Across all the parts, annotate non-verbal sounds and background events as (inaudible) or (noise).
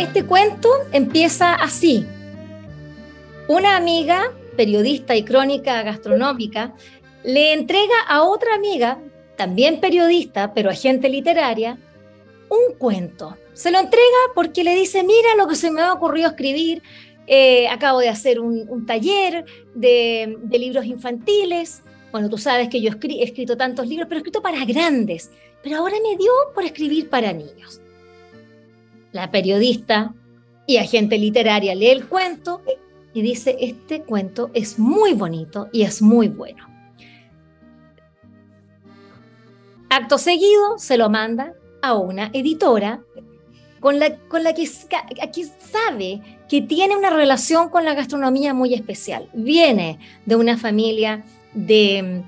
Este cuento empieza así. Una amiga, periodista y crónica gastronómica, le entrega a otra amiga, también periodista, pero agente literaria, un cuento. Se lo entrega porque le dice, mira lo que se me ha ocurrido escribir, eh, acabo de hacer un, taller de, libros infantiles. Bueno, tú sabes que yo he escrito tantos libros, pero he escrito para grandes. Pero ahora me dio por escribir para niños la periodista y agente literaria lee el cuento y dice, este cuento es muy bonito y es muy bueno. Acto seguido se lo manda a una editora con la, con la que, que sabe que tiene una relación con la gastronomía muy especial. Viene de una familia de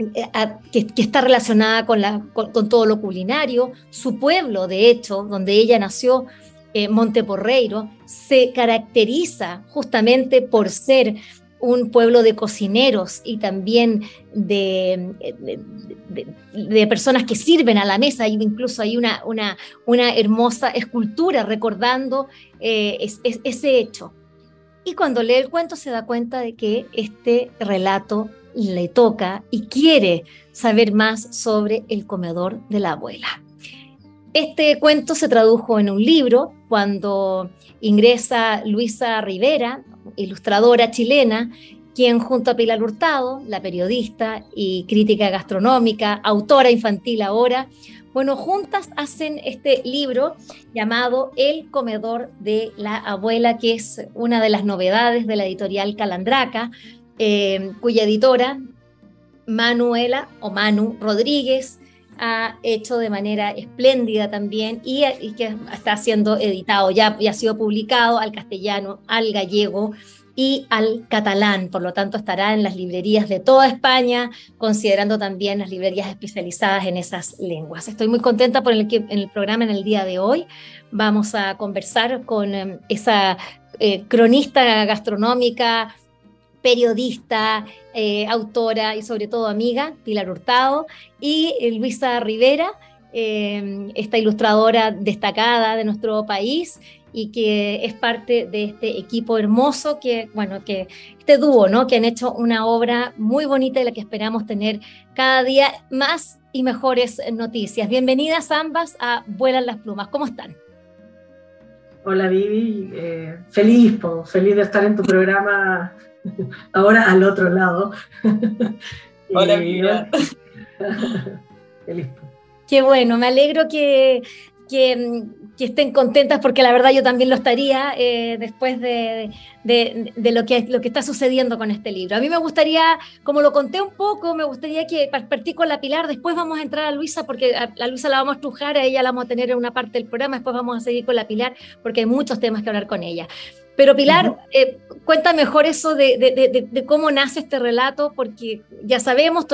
eh, que, está relacionada con, todo lo culinario. Su pueblo, de hecho, donde ella nació, eh, Monteporreiro, se caracteriza justamente por ser un pueblo de cocineros y también de, personas que sirven a la mesa. Incluso hay una hermosa escultura recordando eh, ese hecho. Y cuando lee el cuento se da cuenta de que este relato le toca y quiere saber más sobre el comedor de la abuela. Este cuento se tradujo en un libro cuando ingresa Luisa Rivera, ilustradora chilena, quien junto a Pilar Hurtado, la periodista y crítica gastronómica, autora infantil ahora, bueno, juntas hacen este libro llamado El comedor de la abuela, que es una de las novedades de la editorial Calandraca, eh, cuya editora, Manuela o Manu Rodríguez, ha hecho de manera espléndida también y, que está siendo editado, ya, ya ha sido publicado al castellano, al gallego y al catalán, por lo tanto estará en las librerías de toda España, considerando también las librerías especializadas en esas lenguas. Estoy muy contenta por el, en el programa en el día de hoy. Vamos a conversar con em, esa eh, cronista gastronómica, periodista, eh, autora y sobre todo amiga, Pilar Hurtado, y eh, Luisa Rivera, eh, esta ilustradora destacada de nuestro país y que es parte de este equipo hermoso que, bueno, que este dúo, ¿no? Que han hecho una obra muy bonita y la que esperamos tener cada día más y mejores noticias. Bienvenidas ambas a Vuelan las Plumas. ¿Cómo están? Hola Vivi, feliz, feliz de estar en tu programa (laughs) ahora al otro lado. (laughs) Hola, amiga. (laughs) Qué bueno, me alegro que, que, estén contentas porque la verdad yo también lo estaría eh, después de, de, lo, que, lo que está sucediendo con este libro. A mí me gustaría, como lo conté un poco, me gustaría que partí con la Pilar, después vamos a entrar a Luisa porque a, a Luisa la vamos a estrujar, a ella la vamos a tener en una parte del programa, después vamos a seguir con la Pilar porque hay muchos temas que hablar con ella. Pero Pilar, eh, cuenta mejor eso de, cómo nace este relato, porque ya sabemos,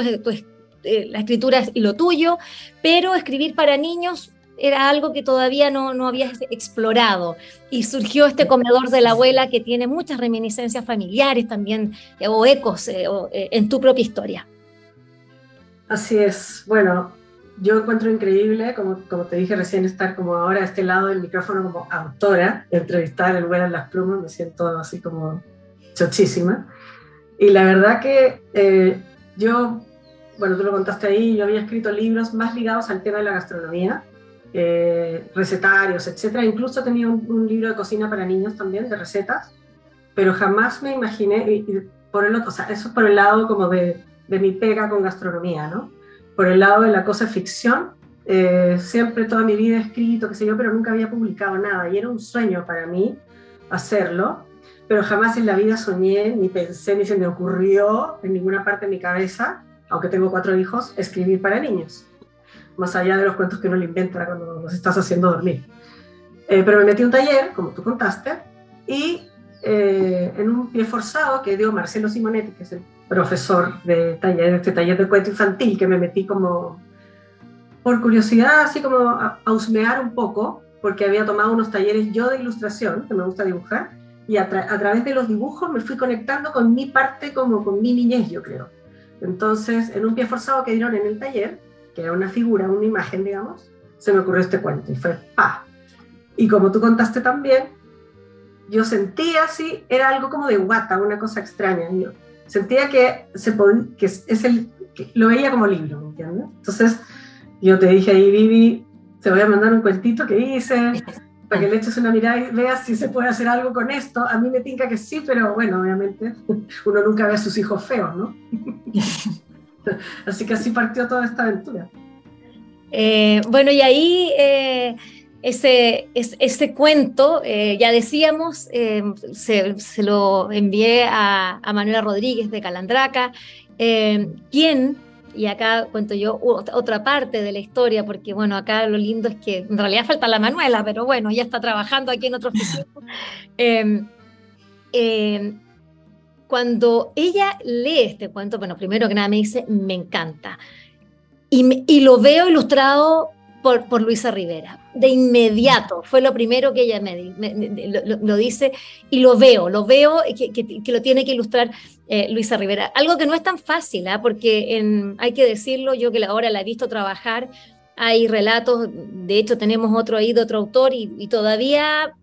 eh, la escritura es lo tuyo, pero escribir para niños era algo que todavía no, no habías explorado. Y surgió este comedor de la abuela que tiene muchas reminiscencias familiares también, eh, o ecos en tu propia historia. Así es. Bueno, yo encuentro increíble, como, como te dije recién, estar como ahora a este lado del micrófono como autora, entrevistar el lugar en las plumas, me siento así como chochísima. Y la verdad que eh, yo, bueno, tú lo contaste ahí, yo había escrito libros más ligados al tema de la gastronomía, eh, recetarios, etcétera. Incluso tenía un, libro de cocina para niños también, de recetas, pero jamás me imaginé, por el otro, o sea, eso por el lado como de, de mi pega con gastronomía, ¿no? Por el lado de la cosa ficción, eh, siempre toda mi vida he escrito, qué sé yo, pero nunca había publicado nada y era un sueño para mí hacerlo, pero jamás en la vida soñé, ni pensé, ni se me ocurrió en ninguna parte de mi cabeza, aunque tengo cuatro hijos, escribir para niños, más allá de los cuentos que uno le inventa cuando los estás haciendo dormir. pero me metí a un taller, como tú contaste, y en un pie forzado que dio Marcelo Simonetti, que es el profesor de taller, este taller de cuento infantil, que me metí como por curiosidad, así como a, husmear un poco, porque había tomado unos talleres yo de ilustración, que me gusta dibujar, y a, través de los dibujos me fui conectando con mi parte, como con mi niñez, yo creo. Entonces, en un pie forzado que dieron en el taller, que era una figura, una imagen, digamos, se me ocurrió este cuento y fue ¡pa! Y como tú contaste también, yo sentía así, era algo como de guata, una cosa extraña. Yo sentía que, se que es el, lo veía como libro, ¿me entiendes? Entonces, yo te dije ahí, Vivi, te voy a mandar un cuentito que hice, para que le eches una mirada y veas si se puede hacer algo con esto. A mí me tinca que sí, pero bueno, obviamente uno nunca ve a sus hijos feos, ¿no? (laughs) así que así partió toda esta aventura. Eh, bueno, y ahí eh, ese, ese, cuento, eh, ya decíamos, se, se, lo envié a, a, Manuela Rodríguez de Calandraca, quien y acá cuento yo otra parte de la historia, porque bueno, acá lo lindo es que en realidad falta la Manuela, pero bueno, ya está trabajando aquí en otro oficina. (laughs) Em, em, cuando ella lee este cuento, bueno, primero que nada me dice, me encanta. Y, y lo veo ilustrado por, Luisa Rivera. De inmediato, fue lo primero que ella me, lo, dice y lo veo, lo veo que, que, lo tiene que ilustrar eh, Luisa Rivera. Algo que no es tan fácil, ¿ah? porque en, hay que decirlo, yo que ahora la he visto trabajar, hay relatos, de hecho tenemos otro ahí de otro autor y, todavía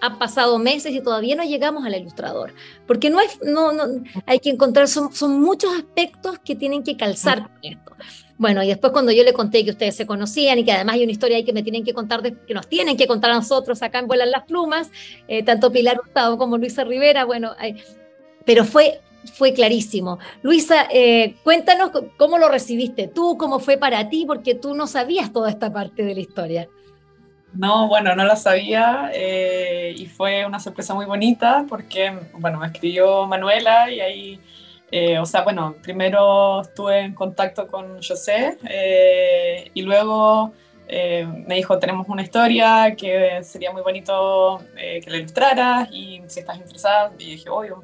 han pasado meses y todavía no llegamos al ilustrador, porque no, es, no, no hay que encontrar, son, son muchos aspectos que tienen que calzar con esto. Bueno, y después cuando yo le conté que ustedes se conocían y que además hay una historia ahí que me tienen que contar, que nos tienen que contar a nosotros acá en Vuelan las Plumas, eh, tanto Pilar Hurtado como Luisa Rivera, bueno, pero fue, fue clarísimo. Luisa, eh, cuéntanos cómo lo recibiste tú, cómo fue para ti, porque tú no sabías toda esta parte de la historia. No, bueno, no la sabía eh, y fue una sorpresa muy bonita porque, bueno, me escribió Manuela y ahí eh, o sea, bueno, primero estuve en contacto con José eh, y luego eh, me dijo, tenemos una historia que sería muy bonito que la ilustraras y si estás interesada, y dije, obvio,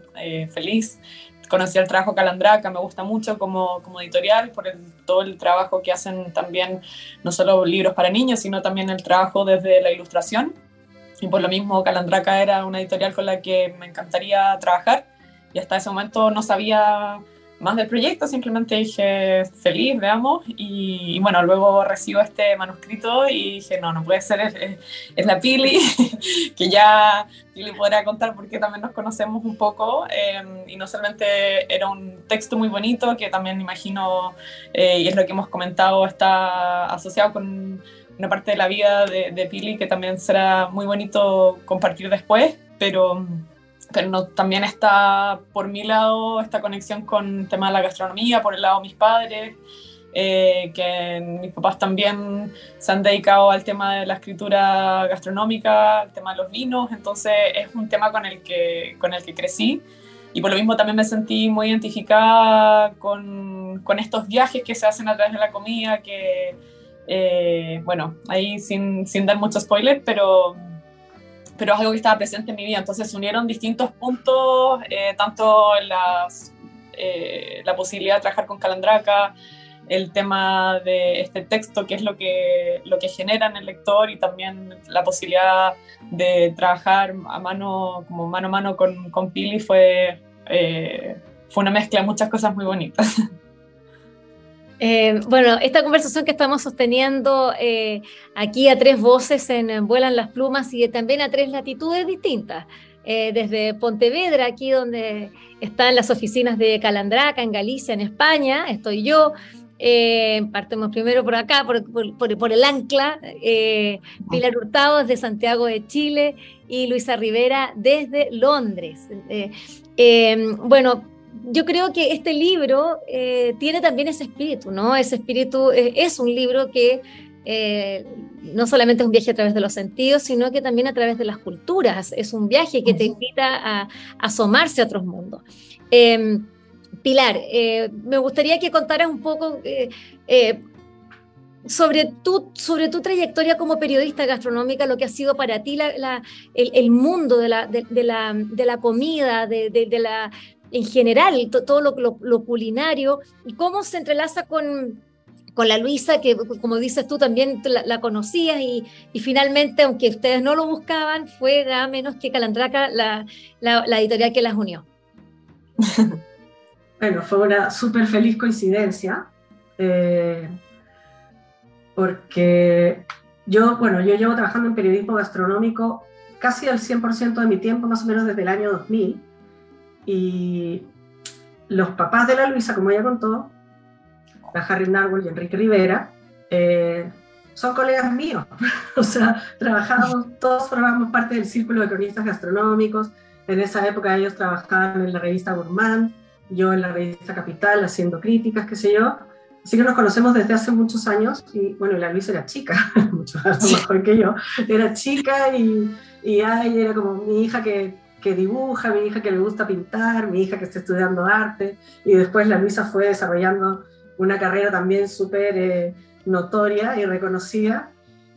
feliz. Conocí el trabajo Calandraca, me gusta mucho como, como editorial por todo el trabajo que hacen también, no solo libros para niños, sino también el trabajo desde la ilustración. Y por lo mismo Calandraca era una editorial con la que me encantaría trabajar y hasta ese momento no sabía más del proyecto, simplemente dije feliz, veamos, y, bueno, luego recibo este manuscrito y dije, no, no puede ser, es, la Pili, (laughs) que ya Pili podrá contar porque también nos conocemos un poco, em, y no solamente era un texto muy bonito, que también imagino, eh, y es lo que hemos comentado, está asociado con una parte de la vida de, de Pili que también será muy bonito compartir después, pero pero también está por mi lado esta conexión con el tema de la gastronomía, por el lado de mis padres, eh, que mis papás también se han dedicado al tema de la escritura gastronómica, al tema de los vinos, entonces es un tema con el que, con el que crecí. Y por lo mismo también me sentí muy identificada con, con estos viajes que se hacen a través de la comida, que, eh, bueno, ahí sin, sin dar mucho spoiler, pero pero es algo que estaba presente en mi vida. Entonces se unieron distintos puntos, eh, tanto las, eh, la posibilidad de trabajar con Calandraca, el tema de este texto, que es lo que, lo que genera en el lector, y también la posibilidad de trabajar a mano, como mano a mano con, con Pili, fue, eh, fue una mezcla de muchas cosas muy bonitas. (laughs) Eh, bueno, esta conversación que estamos sosteniendo eh, aquí a tres voces en, Vuelan las Plumas y también a tres latitudes distintas. Eh, desde Pontevedra, aquí donde están las oficinas de Calandraca, en Galicia, en España, estoy yo. partimos primero por acá, por, el ancla, Pilar Hurtado desde Santiago de Chile y Luisa Rivera desde Londres. bueno, yo creo que este libro eh, tiene también ese espíritu, ¿no? Ese espíritu eh, es un libro que eh, no solamente es un viaje a través de los sentidos, sino que también a través de las culturas. Es un viaje que te invita a, asomarse a otros mundos. Em, Pilar, me gustaría que contaras un poco sobre tu, sobre tu trayectoria como periodista gastronómica, lo que ha sido para ti la, el, mundo de la, de, la, de la comida, de, de, la, en general, todo lo, lo, culinario, y cómo se entrelaza con, con la Luisa, que como dices tú también la, conocías, y, y, finalmente, aunque ustedes no lo buscaban, fue nada menos que Calandraca la, la editorial que las unió. (laughs) bueno, fue una súper feliz coincidencia. Eh, porque yo, bueno, yo llevo trabajando en periodismo gastronómico casi el 100% de mi tiempo, más o menos desde el año 2000, y los papás de la Luisa, como ella contó, la Harry Narwhal y Enrique Rivera, eh, son colegas míos, (laughs) o sea, trabajamos, todos formamos parte del círculo de cronistas gastronómicos, en esa época ellos trabajaban en la revista Gourmand, yo en la revista Capital haciendo críticas, qué sé yo, Así que nos conocemos desde hace muchos años y bueno, la Luisa era chica, (laughs) mucho más mejor que yo, era chica y, y ay, era como mi hija que, que, dibuja, mi hija que le gusta pintar, mi hija que está estudiando arte y después la Luisa fue desarrollando una carrera también súper eh, notoria y reconocida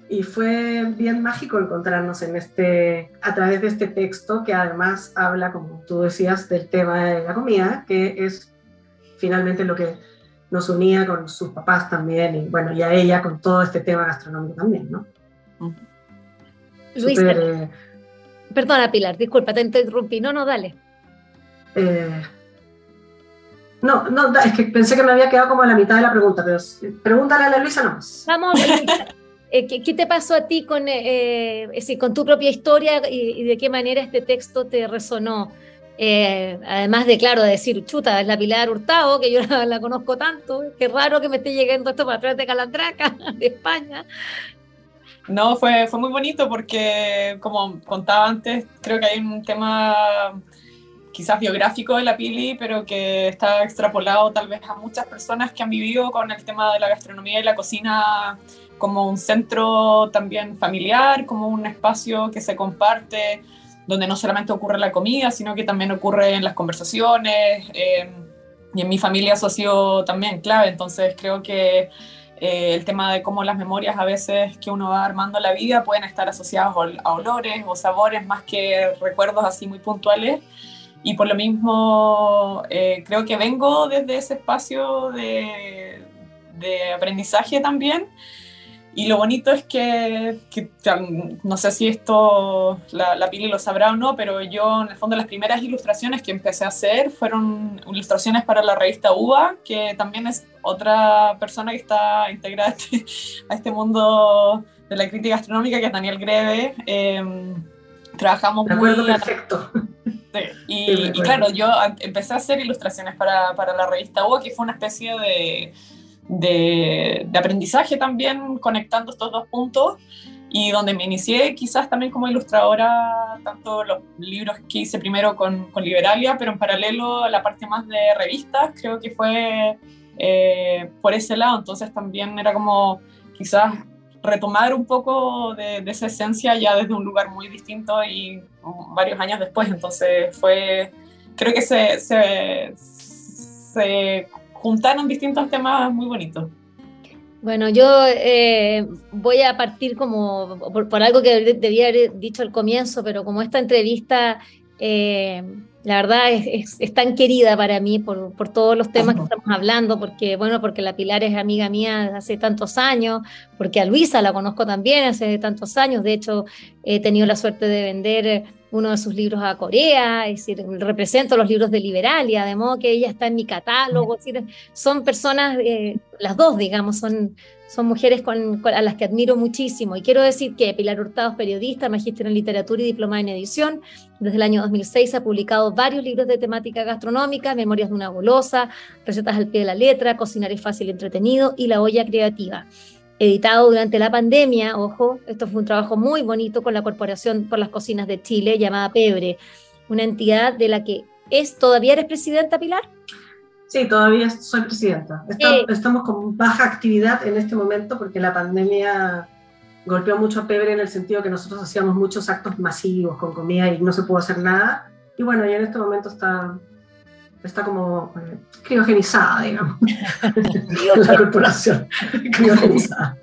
y fue bien mágico encontrarnos en este, a través de este texto que además habla, como tú decías, del tema de la comida, que es finalmente lo que nos unía con sus papás también y bueno, y a ella con todo este tema gastronómico también, ¿no? Luis, eh, perdona Pilar, disculpa, te interrumpí, no, no, dale. Eh, no, no, es que pensé que me había quedado como a la mitad de la pregunta, pero pregúntale a la Luisa nomás. Vamos, eh, ¿qué, ¿qué, te pasó a ti con, con tu propia historia y, y, de qué manera este texto te resonó? Eh, además de, claro, decir, chuta, es la Pilar Hurtado, que yo (laughs) la, conozco tanto, qué raro que me esté llegando esto para atrás de Calandraca, (laughs) de España. No, fue, fue muy bonito porque, como contaba antes, creo que hay un tema quizás biográfico de la Pili, pero que está extrapolado tal vez a muchas personas que han vivido con el tema de la gastronomía y la cocina como un centro también familiar, como un espacio que se comparte donde no solamente ocurre la comida, sino que también ocurre en las conversaciones. Eh, y en mi familia eso ha sido también clave, entonces creo que eh, el tema de cómo las memorias a veces que uno va armando la vida pueden estar asociadas a olores o sabores más que recuerdos así muy puntuales. Y por lo mismo eh, creo que vengo desde ese espacio de, de aprendizaje también y lo bonito es que, no sé si esto la, la, Pili lo sabrá o no, pero yo en el fondo las primeras ilustraciones que empecé a hacer fueron ilustraciones para la revista UBA, que también es otra persona que está integrada a este, (laughs) este mundo de la crítica gastronómica, que es Daniel Greve. Em, trabajamos de acuerdo, perfecto. Sí, y, y, claro, yo empecé a hacer ilustraciones para, para la revista UBA, que fue una especie de de, aprendizaje también, conectando estos dos puntos y donde me inicié quizás también como ilustradora, tanto los libros que hice primero con, con Liberalia, pero en paralelo a la parte más de revistas, creo que fue eh, por ese lado, entonces también era como quizás retomar un poco de, esa esencia ya desde un lugar muy distinto y varios años después, entonces fue, creo que se juntaron distintos temas muy bonitos. Bueno, yo eh, voy a partir como por, algo que debía haber dicho al comienzo, pero como esta entrevista, eh, la verdad es, tan querida para mí por, por todos los temas que estamos hablando, porque bueno, porque la Pilar es amiga mía hace tantos años, porque a Luisa la conozco también hace tantos años, de hecho he tenido la suerte de vender uno de sus libros a Corea, es decir, represento los libros de Liberalia, de modo que ella está en mi catálogo, es decir, son personas, eh, las dos, digamos, son, son mujeres con, a las que admiro muchísimo. Y quiero decir que Pilar Hurtado es periodista, magíster en literatura y diplomada en edición. Desde el año 2006 ha publicado varios libros de temática gastronómica, Memorias de una golosa, Recetas al pie de la letra, Cocinar es fácil y entretenido y La olla creativa editado durante la pandemia, ojo, esto fue un trabajo muy bonito con la Corporación por las Cocinas de Chile, llamada Pebre, una entidad de la que es, ¿todavía eres presidenta, Pilar? Sí, todavía soy presidenta. Estamos con baja actividad en este momento porque la pandemia golpeó mucho a Pebre en el sentido que nosotros hacíamos muchos actos masivos con comida y no se pudo hacer nada. Y bueno, y en este momento está, está como eh, criogenizada, digamos. (laughs) (laughs) la corporación, (laughs) criogenizada.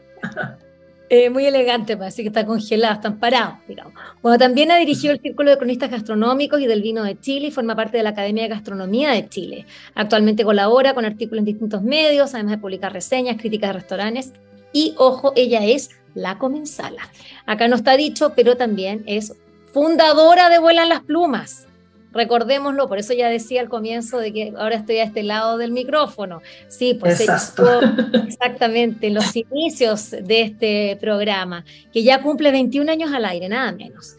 Eh, muy elegante, parece que está congelada, están parados, digamos. Bueno, también ha dirigido el Círculo de Cronistas Gastronómicos y del Vino de Chile y forma parte de la Academia de Gastronomía de Chile. Actualmente colabora con artículos en distintos medios, además de publicar reseñas, críticas de restaurantes. Y ojo, ella es la comensala. Acá no está dicho, pero también es fundadora de Vuelan las Plumas recordémoslo, por eso ya decía al comienzo de que ahora estoy a este lado del micrófono. Sí, pues exactamente en los inicios de este programa, que ya cumple 21 años al aire, nada menos.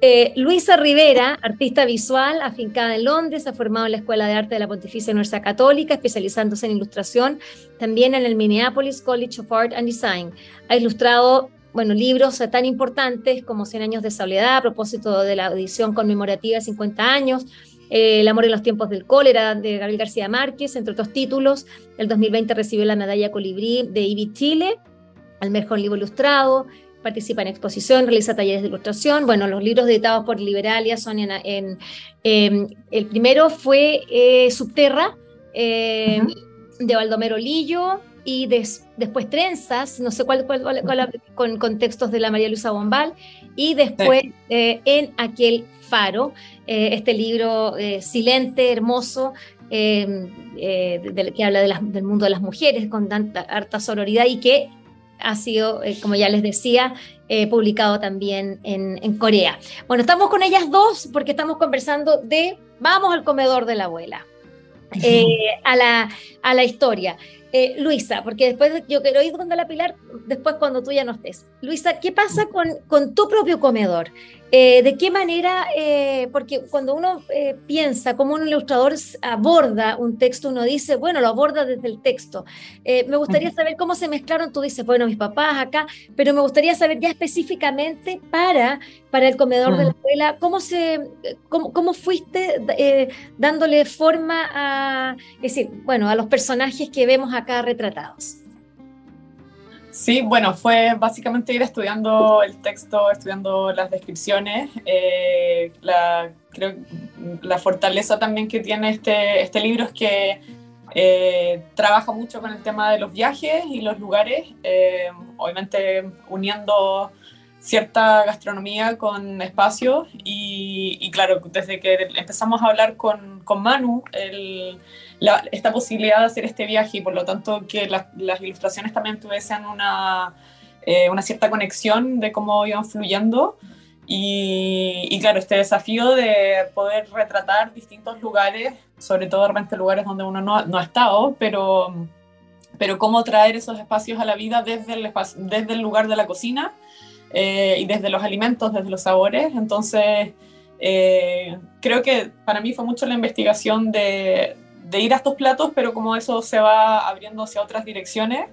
Eh, Luisa Rivera, artista visual, afincada en Londres, ha formado en la Escuela de Arte de la Pontificia Universidad Católica, especializándose en ilustración, también en el Minneapolis College of Art and Design. Ha ilustrado bueno, libros tan importantes como Cien años de soledad, a propósito de la edición conmemorativa de 50 años, eh, El amor en los tiempos del cólera, de Gabriel García Márquez, entre otros títulos. El 2020 recibió la medalla Colibrí de IBI Chile, al mejor libro ilustrado, participa en exposición, realiza talleres de ilustración. Bueno, los libros editados por Liberalia son en... Em, el primero fue eh, Subterra, eh, de Baldomero Lillo, y después Trenzas, no sé cuál, con contextos de la María Luisa Bombal, y después eh, en aquel faro, eh, este libro eh, silente, hermoso, que habla del mundo de las mujeres con tanta harta sororidad y que ha sido, como ya les decía, publicado también en, en, Corea. Bueno, estamos con ellas dos porque estamos conversando de Vamos al comedor de la abuela. (laughs) a, la, a la historia. Eh, Luisa, porque después yo quiero ir con la Pilar, después cuando tú ya no estés. Luisa, ¿qué pasa con, con tu propio comedor? Eh, ¿De qué manera? Eh, porque cuando uno piensa cómo un ilustrador aborda un texto, uno dice, bueno, lo aborda desde el texto. me gustaría saber cómo se mezclaron, tú dices, bueno, mis papás acá, pero me gustaría saber ya específicamente para, para el comedor de la escuela, cómo, se, cómo, cómo fuiste dándole forma a, es decir, bueno, a los personajes que vemos acá retratados. Sí, bueno, fue básicamente ir estudiando el texto, estudiando las descripciones. Eh, la, creo la fortaleza también que tiene este, este libro es que eh, trabaja mucho con el tema de los viajes y los lugares, eh, obviamente uniendo cierta gastronomía con espacios y, claro, desde que empezamos a hablar con, con Manu, el, esta posibilidad de hacer este viaje y por lo tanto que las ilustraciones también tuviesen una, eh, una cierta conexión de cómo iban fluyendo. Y, claro, este desafío de poder retratar distintos lugares, sobre todo realmente lugares donde uno no, no, ha estado, pero, pero cómo traer esos espacios a la vida desde el, desde el lugar de la cocina eh, y desde los alimentos, desde los sabores. Entonces, eh, creo que para mí fue mucho la investigación de, de ir a estos platos, pero como eso se va abriendo hacia otras direcciones.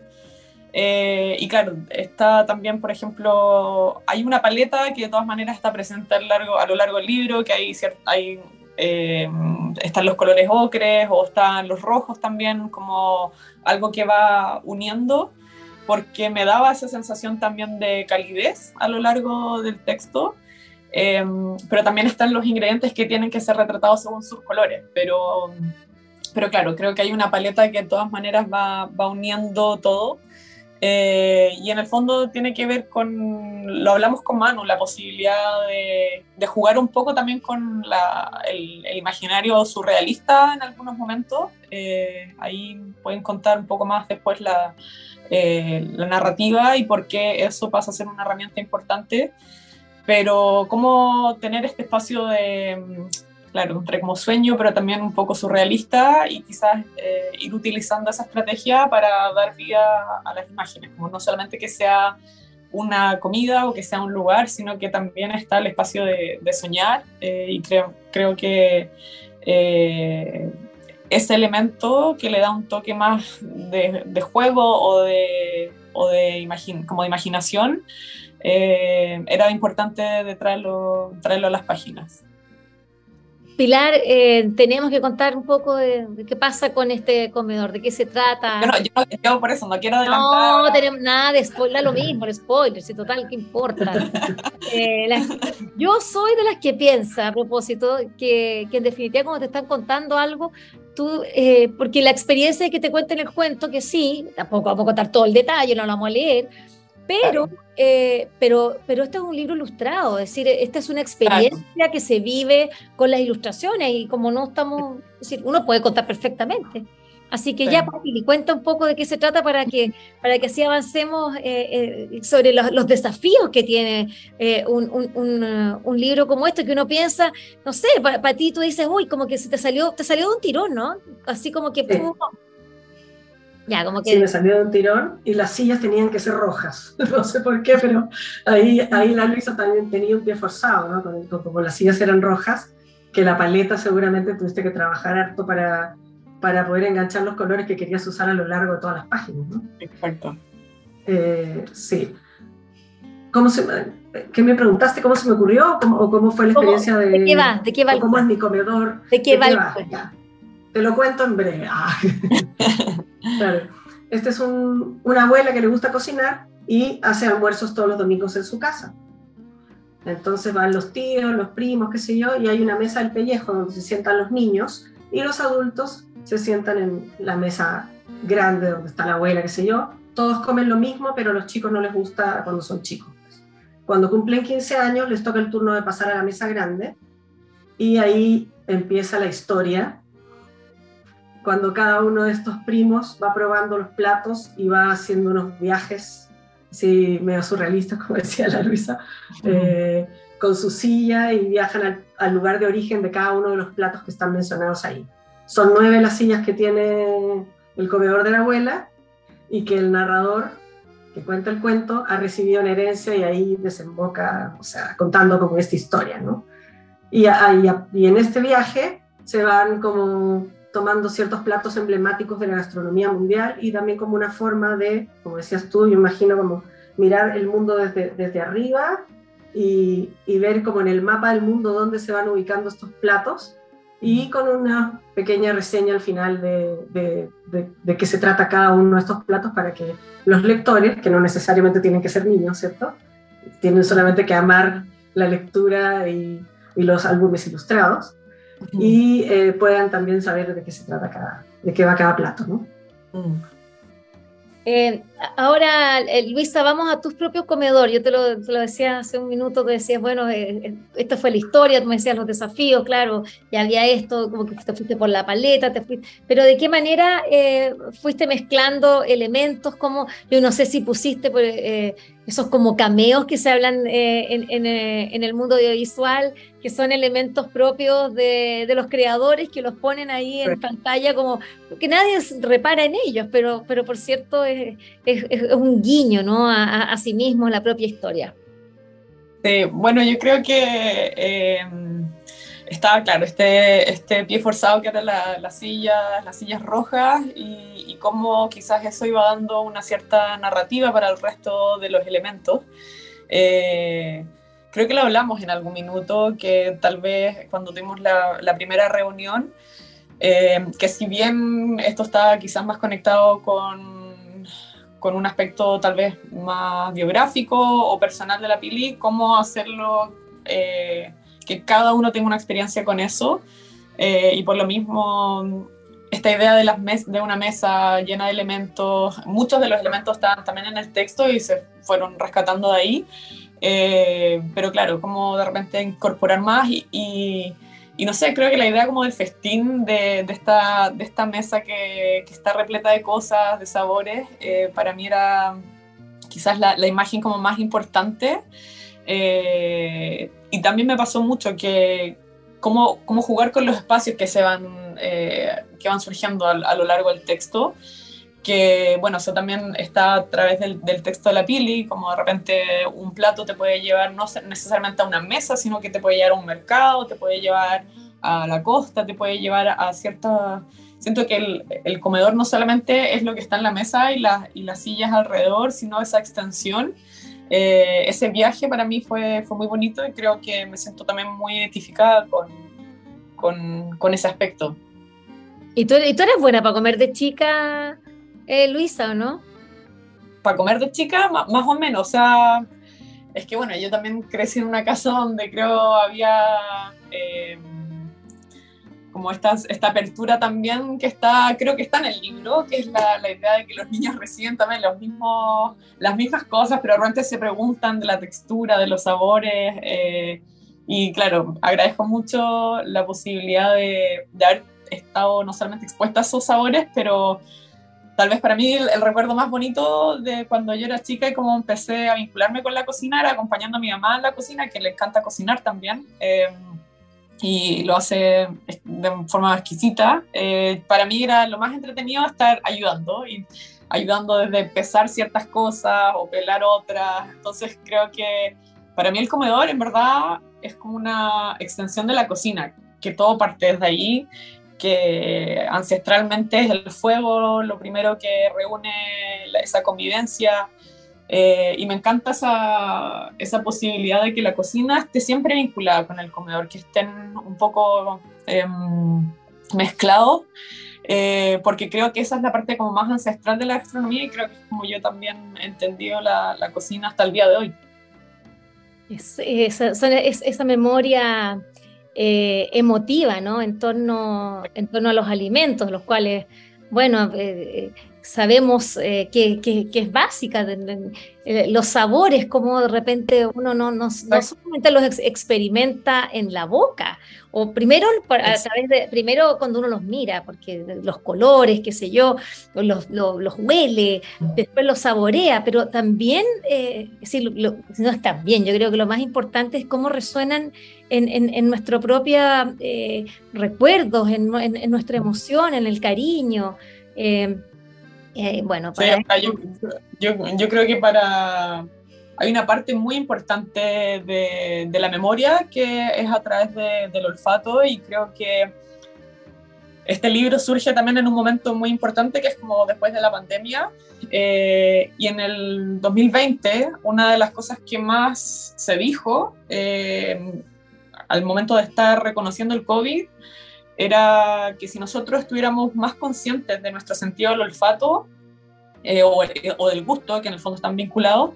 Eh, y claro, está también, por ejemplo, hay una paleta que de todas maneras está presente a lo largo, a largo del libro, que hay, hay eh, están los colores ocres o están los rojos también, como algo que va uniendo, porque me daba esa sensación también de calidez a lo largo del texto. Eh, pero también están los ingredientes que tienen que ser retratados según sus colores, pero pero claro, creo que hay una paleta que de todas maneras va, va uniendo todo. Eh, y en el fondo tiene que ver con, lo hablamos con Manu, la posibilidad de, de jugar un poco también con la, el, imaginario surrealista en algunos momentos. Eh, ahí pueden contar un poco más después la, eh, la narrativa y por qué eso pasa a ser una herramienta importante. Pero cómo tener este espacio de claro, entre como sueño, pero también un poco surrealista y quizás eh, ir utilizando esa estrategia para dar vida a las imágenes, como no solamente que sea una comida o que sea un lugar, sino que también está el espacio de, soñar eh, y creo, creo que eh, ese elemento que le da un toque más de, juego o de, o de como de imaginación, era importante traerlo, traerlo a las páginas. Pilar, eh, tenemos que contar un poco de, qué pasa con este comedor, de qué se trata. Yo, no, por eso no quiero adelantar. No, tenemos nada de spoiler, lo mismo, el spoiler, si total, ¿qué importa? (laughs) Eh, yo soy de las que piensa, a propósito, que, que, en definitiva cuando te están contando algo, tú, eh, porque la experiencia de que te cuenten el cuento, que sí, tampoco vamos a contar todo el detalle, no lo vamos a leer, pero, eh, pero, pero este es un libro ilustrado, es decir, esta es una experiencia que se vive con las ilustraciones y como no estamos, es decir, uno puede contar perfectamente. Así que ya, Pili, cuenta un poco de qué se trata para que, para que así avancemos eh, eh, sobre los, desafíos que tiene un, un, un, libro como este, que uno piensa, no sé, para, ti tú dices, uy, como que se te salió, te salió de un tirón, ¿no? Así como que, ya, como que... Sí, me salió de un tirón y las sillas tenían que ser rojas. (laughs) No sé por qué, pero ahí, ahí la Luisa también tenía un pie forzado, ¿no? como las sillas eran rojas, que la paleta seguramente tuviste que trabajar harto para, para poder enganchar los colores que querías usar a lo largo de todas las páginas, ¿no? Exacto. Eh, sí. ¿Cómo se, ¿Qué me preguntaste? ¿Cómo se me ocurrió? ¿O cómo fue la experiencia de... ¿De qué va? ¿De qué va? ¿Cómo es mi comedor? ¿De qué, va? Te lo cuento en breve. Ah. (laughs) claro. Esta es una abuela que le gusta cocinar y hace almuerzos todos los domingos en su casa. Entonces van los tíos, los primos, qué sé yo, y hay una mesa del pellejo donde se sientan los niños y los adultos se sientan en la mesa grande donde está la abuela, qué sé yo. Todos comen lo mismo, pero a los chicos no les gusta cuando son chicos. Cuando cumplen 15 años les toca el turno de pasar a la mesa grande y ahí empieza la historia cuando cada uno de estos primos va probando los platos y va haciendo unos viajes, así medio surrealistas, (laughs) como decía la Luisa, eh, con su silla y viajan al, lugar de origen de cada uno de los platos que están mencionados ahí. Son nueve las sillas que tiene el comedor de la abuela y que el narrador que cuenta el cuento ha recibido en herencia y ahí desemboca, o sea, contando como esta historia, ¿no? Y, y en este viaje se van como tomando ciertos platos emblemáticos de la gastronomía mundial y también como una forma de, como decías tú, yo imagino como mirar el mundo desde, desde arriba y, y, ver como en el mapa del mundo dónde se van ubicando estos platos y con una pequeña reseña al final de, de, de, qué se trata cada uno de estos platos para que los lectores, que no necesariamente tienen que ser niños, ¿cierto? Tienen solamente que amar la lectura y, y los álbumes ilustrados, y eh, puedan también saber de qué se trata cada, de qué va cada plato, ¿no? Mm. Eh, ahora, eh, Luisa, vamos a tus propios comedores. Yo te lo, te lo, decía hace un minuto, te decías, bueno, esta fue la historia, tú me decías los desafíos, claro, ya había esto, como que te fuiste por la paleta, te fuiste, pero ¿de qué manera fuiste mezclando elementos? Como, yo no sé si pusiste por, esos como cameos que se hablan eh, eh, en, el mundo audiovisual, que son elementos propios de, los creadores que los ponen ahí en pantalla como que nadie repara en ellos, pero, pero por cierto es, un guiño ¿no? a, sí mismo, la propia historia. Sí, bueno, yo creo que eh, estaba claro, este, este pie forzado que era la, la silla, las sillas rojas y, cómo quizás eso iba dando una cierta narrativa para el resto de los elementos. Eh, creo que lo hablamos en algún minuto, que tal vez cuando tuvimos la, la primera reunión, eh, que si bien esto está quizás más conectado con, con un aspecto tal vez más biográfico o personal de la pili, cómo hacerlo... Eh, que cada uno tenga una experiencia con eso. Eh, y por lo mismo, esta idea de, las mes de una mesa llena de elementos, muchos de los elementos estaban también en el texto y se fueron rescatando de ahí. Eh, pero claro, como de repente incorporar más y, no sé, creo que la idea como del festín de, de esta, de esta mesa que, está repleta de cosas, de sabores, eh, para mí era quizás la, la, imagen como más importante. Eh, y también me pasó mucho que cómo, cómo jugar con los espacios que se van, eh, que van surgiendo a, lo largo del texto, que bueno, eso también está a través del, del, texto de la Pili, como de repente un plato te puede llevar no necesariamente a una mesa, sino que te puede llevar a un mercado, te puede llevar a la costa, te puede llevar a ciertas... Siento que el, el, comedor no solamente es lo que está en la mesa y, la, y las sillas alrededor, sino esa extensión eh, ese viaje para mí fue, fue muy bonito y creo que me siento también muy identificada con, con, con ese aspecto. ¿Y tú, ¿Y tú, eres buena para comer de chica, eh, Luisa, no? Para comer de chica, más, o menos. O sea, es que bueno, yo también crecí en una casa donde creo había eh, como esta, esta apertura también que está, creo que está en el libro, que es la, la idea de que los niños reciben también los mismos, las mismas cosas, pero realmente se preguntan de la textura, de los sabores. Eh, y claro, agradezco mucho la posibilidad de, de haber estado no solamente expuesta a esos sabores, pero tal vez para mí el, recuerdo más bonito de cuando yo era chica y cómo empecé a vincularme con la cocina era acompañando a mi mamá en la cocina, que le encanta cocinar también. Eh, y lo hace de forma exquisita. Eh, para mí era lo más entretenido estar ayudando y ayudando desde pesar ciertas cosas o pelar otras. Entonces creo que para mí el comedor en verdad es como una extensión de la cocina, que todo parte desde ahí que ancestralmente es el fuego lo primero que reúne esa convivencia. Eh, y me encanta esa, esa, posibilidad de que la cocina esté siempre vinculada con el comedor, que estén un poco em, mezclados, eh, porque creo que esa es la parte como más ancestral de la gastronomía y creo que es como yo también he entendido la, la cocina hasta el día de hoy. Es, esa, esa memoria eh, emotiva, ¿no? En torno, en torno a los alimentos, los cuales, bueno, eh, sabemos eh, que, es básica, los sabores, como de repente uno no, no, no solamente los experimenta en la boca, o primero, a través de, primero cuando uno los mira, porque los colores, qué sé yo, los, los, huele, después los saborea, pero también, eh, si, no está bien, yo creo que lo más importante es cómo resuenan en, en, nuestro propio eh, recuerdos, en, en, nuestra emoción, en el cariño. Eh, eh, bueno, yo, yo, creo que para hay una parte muy importante de, de la memoria que es a través del olfato y creo que este libro surge también en un momento muy importante que es como después de la pandemia eh, y en el 2020 una de las cosas que más se dijo eh, al momento de estar reconociendo el COVID era que si nosotros estuviéramos más conscientes de nuestro sentido del olfato eh, o, o, del gusto, que en el fondo están vinculados,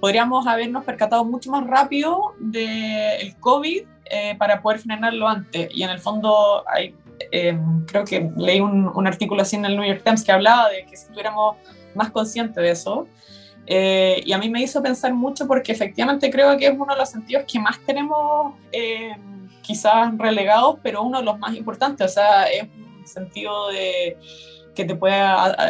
podríamos habernos percatado mucho más rápido del COVID eh, para poder frenarlo antes. Y en el fondo, hay, eh, creo que leí un, un, artículo así en el New York Times que hablaba de que si estuviéramos más conscientes de eso, eh, y a mí me hizo pensar mucho porque efectivamente creo que es uno de los sentidos que más tenemos quizás relegados, pero uno de los más importantes, o sea, es un sentido de que te puede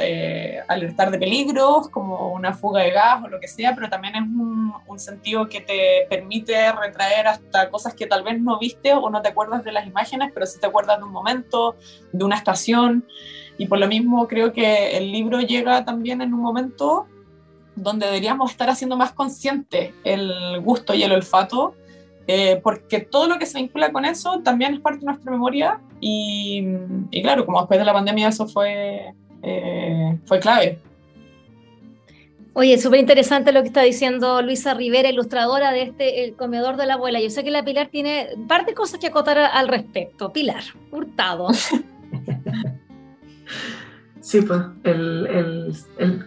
eh, alertar de peligros, como una fuga de gas o lo que sea, pero también es un, un, sentido que te permite retraer hasta cosas que tal vez no viste o no te acuerdas de las imágenes, pero sí te acuerdas de un momento, de una estación. Y por lo mismo creo que el libro llega también en un momento donde deberíamos estar haciendo más consciente el gusto y el olfato eh, porque todo lo que se vincula con eso también es parte de nuestra memoria y, y claro, como después de la pandemia eso fue, eh, fue clave. Oye, súper interesante lo que está diciendo Luisa Rivera, ilustradora de este El Comedor de la Abuela. Yo sé que la Pilar tiene un par de cosas que acotar al respecto. Pilar, hurtado. (laughs) Sí, pues, el,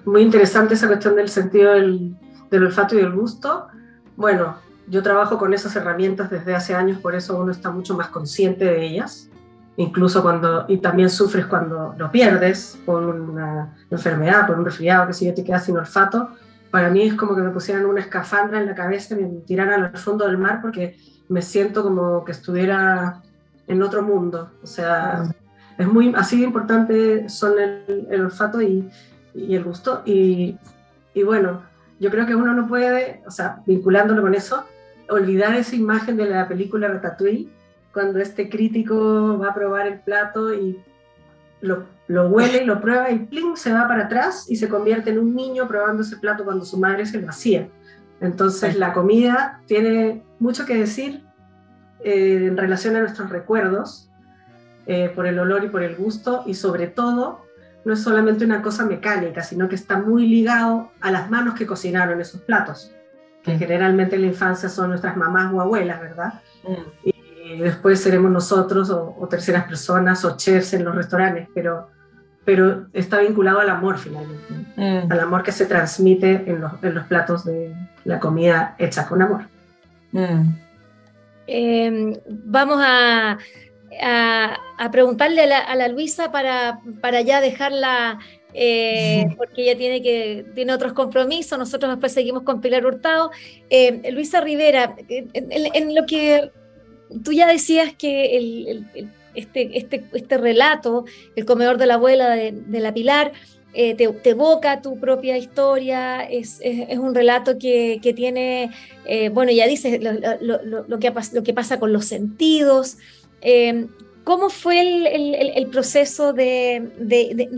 muy interesante esa cuestión del sentido del, del olfato y del gusto. Bueno, yo trabajo con esas herramientas desde hace años, por eso uno está mucho más consciente de ellas, incluso cuando, y también sufres cuando lo pierdes por una enfermedad, por un resfriado, que si yo te quedas sin olfato, para mí es como que me pusieran una escafandra en la cabeza y me tiraran al fondo del mar porque me siento como que estuviera en otro mundo. O sea, es muy, así de importante son el, el olfato y, y, el gusto. Y, y bueno, yo creo que uno no puede, o sea, vinculándolo con eso, olvidar esa imagen de la película Ratatouille, cuando este crítico va a probar el plato y lo, lo huele y lo prueba y ¡pling! se va para atrás y se convierte en un niño probando ese plato cuando su madre se lo hacía. Entonces la comida tiene mucho que decir eh, en relación a nuestros recuerdos, eh, por el olor y por el gusto, y sobre todo no es solamente una cosa mecánica, sino que está muy ligado a las manos que cocinaron esos platos que generalmente en la infancia son nuestras mamás o abuelas, ¿verdad? Mm. Y, y después seremos nosotros o, terceras personas o chefs en los restaurantes, pero, pero está vinculado al amor finalmente, mm. al amor que se transmite en los, en los, platos de la comida hecha con amor. Mm. Em, vamos a, a, preguntarle a la, a la, Luisa para, para ya dejarla eh, (laughs) porque ella tiene, que, tiene otros compromisos, nosotros después seguimos con Pilar Hurtado. Eh, Luisa Rivera, en, lo que tú ya decías que el, este, este, este relato, El comedor de la abuela de, la Pilar, eh, te, evoca tu propia historia, es, es, un relato que, que tiene, bueno, ya dices lo, lo, lo, que, lo que pasa con los sentidos. ¿Cómo fue el, proceso de,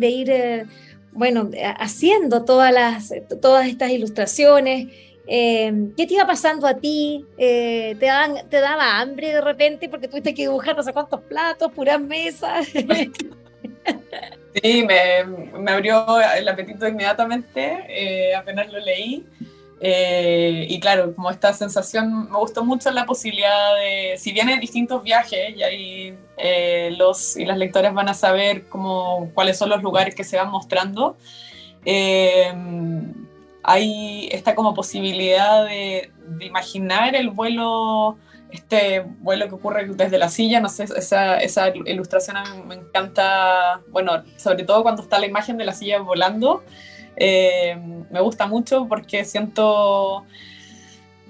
ir bueno, haciendo todas, las, todas estas ilustraciones. Eh, ¿Qué te iba pasando a ti? Eh, ¿te, daban, ¿Te daba hambre de repente porque tuviste que dibujar no sé cuántos platos, puras mesas? (laughs) Sí, me, me abrió el apetito inmediatamente, eh, apenas lo leí. Eh, y claro, como esta sensación, me gustó mucho la posibilidad de, si bien hay distintos viajes y ahí eh, los y las lectoras van a saber cómo, cuáles son los lugares que se van mostrando, eh, hay esta como posibilidad de, imaginar el vuelo, este vuelo que ocurre desde la silla, no sé, esa, esa ilustración a mí me encanta, bueno, sobre todo cuando está la imagen de la silla volando. Eh, me gusta mucho porque siento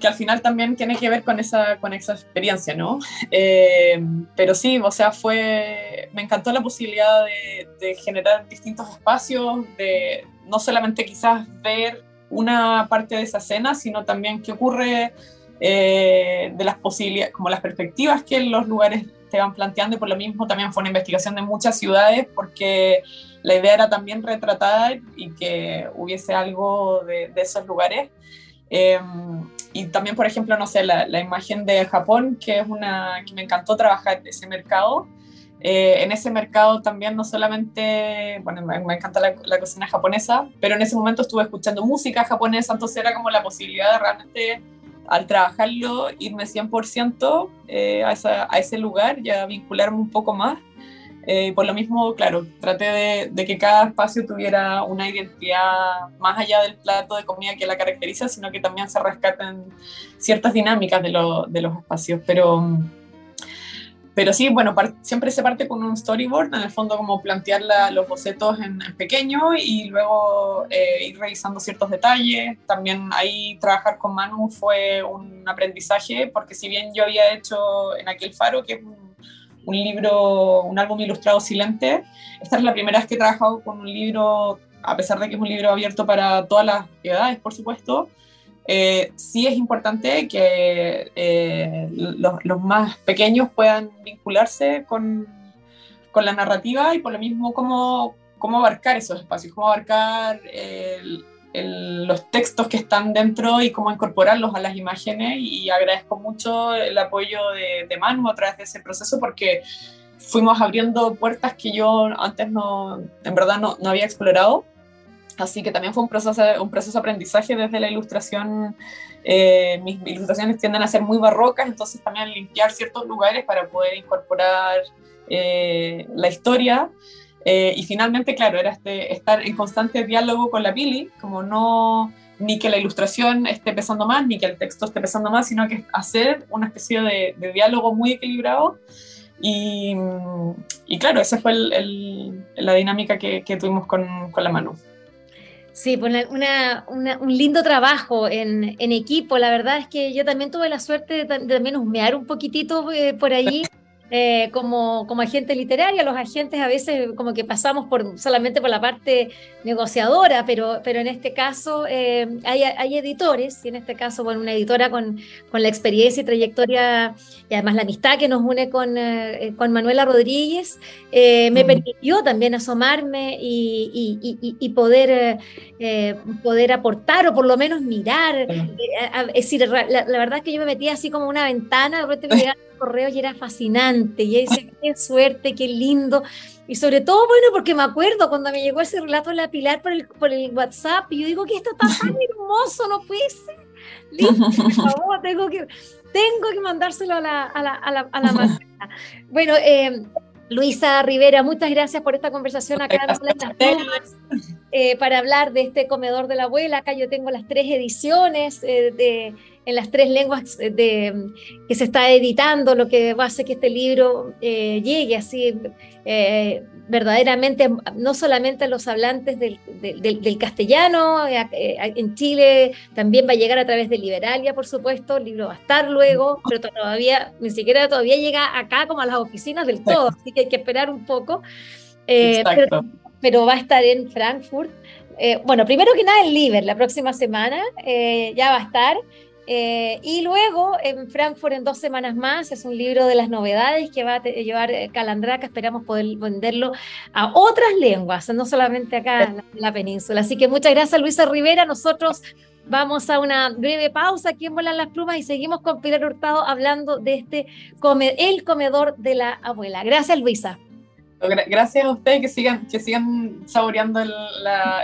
que al final también tiene que ver con esa, con esa experiencia, ¿no? Eh, pero sí, o sea, fue, me encantó la posibilidad de, generar distintos espacios, de no solamente quizás ver una parte de esa escena, sino también qué ocurre eh, de las posibilidades, como las perspectivas que los lugares van planteando y por lo mismo también fue una investigación de muchas ciudades porque la idea era también retratar y que hubiese algo de, esos lugares. Em, y también, por ejemplo, no sé, la, imagen de Japón, que es una que me encantó trabajar ese mercado. Eh, en ese mercado también no solamente, bueno, me, encanta la, cocina japonesa, pero en ese momento estuve escuchando música japonesa, entonces era como la posibilidad de realmente al trabajarlo irme 100% eh, a, a, ese lugar, ya vincularme un poco más eh, por lo mismo, claro, traté de, que cada espacio tuviera una identidad más allá del plato de comida que la caracteriza, sino que también se rescaten ciertas dinámicas de, de los espacios. Pero, pero sí, bueno, siempre se parte con un storyboard, en el fondo como plantear los bocetos en, pequeño y luego eh, ir revisando ciertos detalles. También ahí trabajar con Manu fue un aprendizaje, porque si bien yo había hecho en aquel faro, que es un un libro, un álbum ilustrado silente. Esta es la primera vez que he trabajado con un libro, a pesar de que es un libro abierto para todas las edades, por supuesto. Eh, sí es importante que eh, los, más pequeños puedan vincularse con, con, la narrativa y por lo mismo cómo, cómo abarcar esos espacios, cómo abarcar los textos que están dentro y cómo incorporarlos a las imágenes y agradezco mucho el apoyo de, de Manu a través de ese proceso porque fuimos abriendo puertas que yo antes no, en verdad no, no había explorado. Así que también fue un proceso, un proceso de aprendizaje desde la ilustración. Eh, mis ilustraciones tienden a ser muy barrocas, entonces también limpiar ciertos lugares para poder incorporar eh, la historia. Eh, y finalmente, claro, era este, estar en constante diálogo con la Pili, como no ni que la ilustración esté pesando más, ni que el texto esté pesando más, sino que hacer una especie de, diálogo muy equilibrado. Y, y claro, esa fue la dinámica que, que tuvimos con, con, la mano. Sí, pues una, una, un lindo trabajo en, en, equipo. La verdad es que yo también tuve la suerte de, también husmear un poquitito eh, por ahí. (laughs) Eh, como, como agente literaria, los agentes a veces como que pasamos por, solamente por la parte negociadora, pero, pero en este caso eh, hay, hay, editores, y en este caso, bueno, una editora con, con, la experiencia y trayectoria y además la amistad que nos une con, eh, con Manuela Rodríguez, me mm. permitió también asomarme y, y, y poder, poder aportar o por lo menos mirar. es decir, la, la, verdad es que yo me metía así como una ventana, de repente me (laughs) correo y era fascinante. Y dice, qué suerte, qué lindo. Y sobre todo, bueno, porque me acuerdo cuando me llegó ese relato de la Pilar por el, por el WhatsApp, y yo digo que esto está tan (laughs) hermoso, no puede ser. Listo, por (laughs) favor, tengo que, tengo que mandárselo a la, a la, a la, a la Bueno, eh, Luisa Rivera, muchas gracias por esta conversación acá eh, para hablar de este comedor de la abuela. Acá yo tengo las tres ediciones eh, de, en las tres lenguas de, que se está editando, lo que va a hacer que este libro llegue así verdaderamente, no solamente a los hablantes del, castellano, eh, eh, en Chile también va a llegar a través de Liberalia, por supuesto, el libro va a estar luego, pero todavía, ni siquiera todavía llega acá como a las oficinas del todo, así que hay que esperar un poco. Eh, pero, va a estar en Frankfurt. bueno, primero que nada en Liber, la próxima semana ya va a estar. Eh, y luego en Frankfurt en dos semanas más es un libro de las novedades que va a llevar eh, Calandraca. Esperamos poder venderlo a otras lenguas, no solamente acá en la, península. Así que muchas gracias, Luisa Rivera. Nosotros vamos a una breve pausa aquí en Volan las Plumas y seguimos con Pilar Hurtado hablando de este el comedor de la abuela. Gracias, Luisa. Gracias a ustedes que sigan, que sigan saboreando el,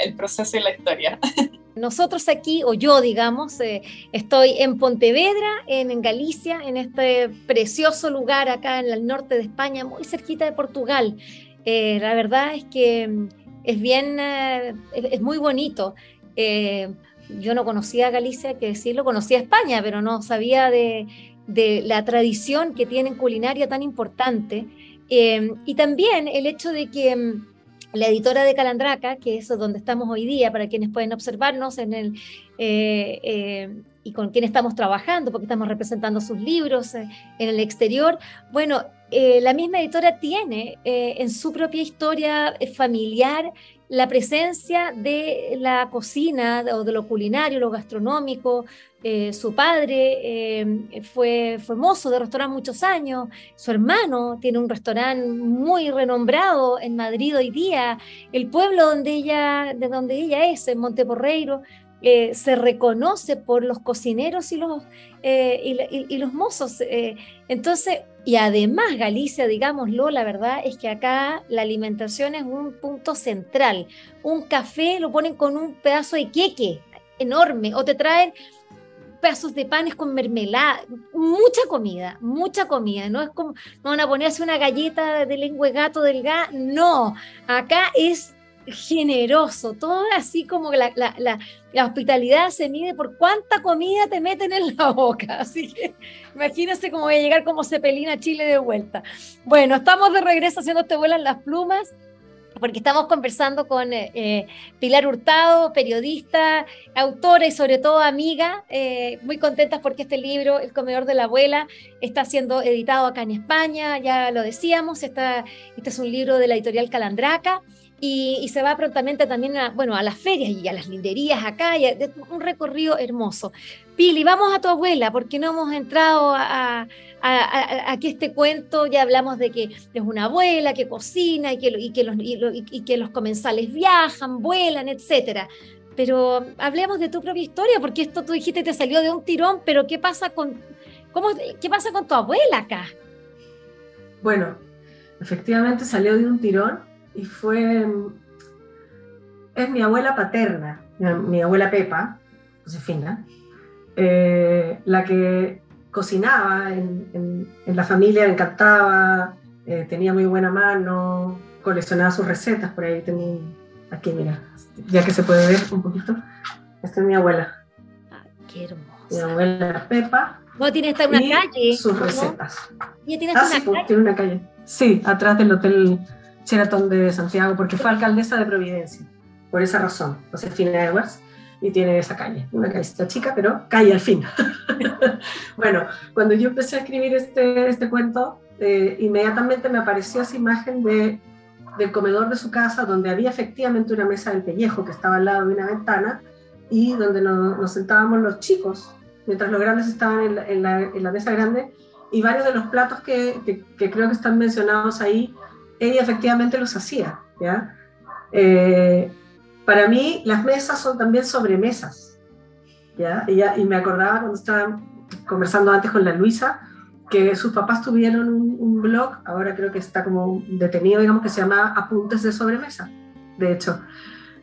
el proceso y la historia. (laughs) Nosotros aquí, o yo digamos, eh, estoy en Pontevedra, en, Galicia, en este precioso lugar acá en el norte de España, muy cerquita de Portugal. Eh, la verdad es que mm, es bien, eh, es, muy bonito. yo no conocía Galicia, que decirlo, conocía España, pero no sabía de, de la tradición que tienen culinaria tan importante. Y también el hecho de que mm, la editora de Calandraca, que es donde estamos hoy día, para quienes pueden observarnos en el, eh, eh, y con quien estamos trabajando, porque estamos representando sus libros eh, en el exterior. Bueno, la misma editora tiene en su propia historia familiar la presencia de la cocina o de lo culinario, lo gastronómico. Eh, su padre eh, fue, famoso de restaurante muchos años, su hermano tiene un restaurante muy renombrado en Madrid hoy día, el pueblo donde ella, de donde ella es, en Monteporreiro, eh, se reconoce por los cocineros y los, y, los mozos. entonces, y además Galicia, digámoslo, la verdad es que acá la alimentación es un punto central. Un café lo ponen con un pedazo de queque enorme o te traen pedazos de panes con mermelada, mucha comida, mucha comida. No es como, no van a ponerse una galleta de lengua de gato delgada, no. Acá es generoso, todo así como la, hospitalidad se mide por cuánta comida te meten en la boca. (laughs) Así que imagínense cómo voy a llegar como Cepelina a Chile de vuelta. Bueno, estamos de regreso haciendo Te Vuelan las Plumas porque estamos conversando con eh, eh, Pilar Hurtado, periodista, autora y sobre todo amiga, eh, muy contentas porque este libro, El comedor de la abuela, está siendo editado acá en España, ya lo decíamos, este es un libro de la editorial Calandraca y, se va prontamente también a, bueno, a las ferias y a las librerías acá, y un recorrido hermoso. Pili, vamos a tu abuela, porque no hemos entrado a, a, que este cuento, ya hablamos de que es una abuela que cocina y que, y que, los, y, que los comensales viajan, vuelan, etcétera. Pero hablemos de tu propia historia, porque esto tú dijiste te salió de un tirón, pero ¿qué pasa con, cómo, qué pasa con tu abuela acá? Bueno, efectivamente salió de un tirón y fue, es mi abuela paterna, mi, abuela Pepa, Josefina, eh, la que cocinaba en, la familia, encantaba, eh, tenía muy buena mano, coleccionaba sus recetas, por ahí tengo aquí mira, ya que se puede ver un poquito, esta es mi abuela. qué hermosa. Mi abuela Pepa. ¿No tiene esta una calle? Sus recetas. ¿Y tiene ah, una pues, tiene una calle. Sí, atrás del hotel Sheraton de Santiago, porque fue alcaldesa de Providencia, por esa razón, Josefina Edwards, y tiene esa calle, una callecita chica, pero calle al fin. (laughs) bueno, cuando yo empecé a escribir este, este cuento, eh, inmediatamente me apareció esa imagen de, del comedor de su casa, donde había efectivamente una mesa del pellejo que estaba al lado de una ventana y donde nos, sentábamos los chicos, mientras los grandes estaban en la, en la, en la mesa grande, y varios de los platos que, que, que creo que están mencionados ahí ella efectivamente los hacía. ¿ya? Eh, para mí, las mesas son también sobremesas. ¿ya? y me acordaba cuando estaba conversando antes con la Luisa, que sus papás tuvieron un, blog, ahora creo que está como detenido, digamos, que se llama Apuntes de Sobremesa, de hecho.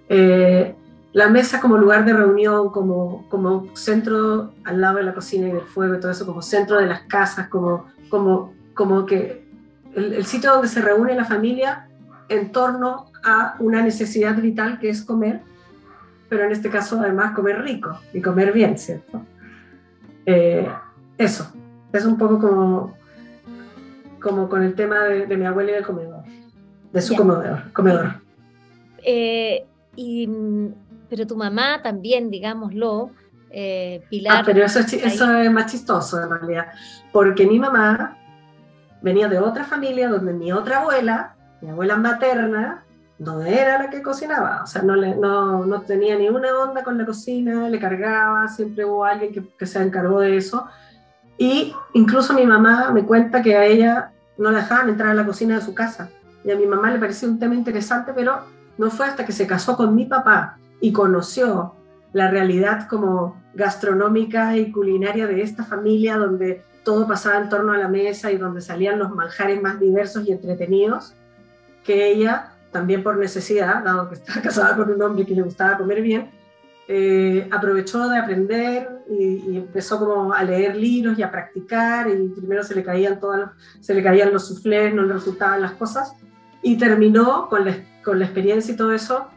Eh, la mesa como lugar de reunión, como, como centro al lado de la cocina y del fuego y todo eso, como centro de las casas, como, como, como que el, sitio donde se reúne la familia en torno a una necesidad vital que es comer, pero en este caso además comer rico y comer bien, ¿cierto? Eh, eso, es un poco como, como con el tema de, mi abuela y del comedor, de su comedor. comedor. Eh, y, pero tu mamá también, digámoslo, eh, Pilar. Ah, pero eso eso es más chistoso en realidad, porque mi mamá venía de otra familia donde mi otra abuela, mi abuela materna, no era la que cocinaba, o sea, no, le, no, no, tenía ni una onda con la cocina, le cargaba, siempre hubo alguien que, que, se encargó de eso. Y incluso mi mamá me cuenta que a ella no la dejaban entrar a la cocina de su casa. Y a mi mamá le pareció un tema interesante, pero no fue hasta que se casó con mi papá y conoció la realidad como gastronómica y culinaria de esta familia, donde todo pasaba en torno a la mesa y donde salían los manjares más diversos y entretenidos, que ella también por necesidad, dado que estaba (laughs) casada con un hombre que le gustaba comer bien, eh, aprovechó de aprender y, empezó como a leer libros y a practicar y primero se le caían todas se le caían los suflés, no le resultaban las cosas y terminó con la, con la experiencia y todo eso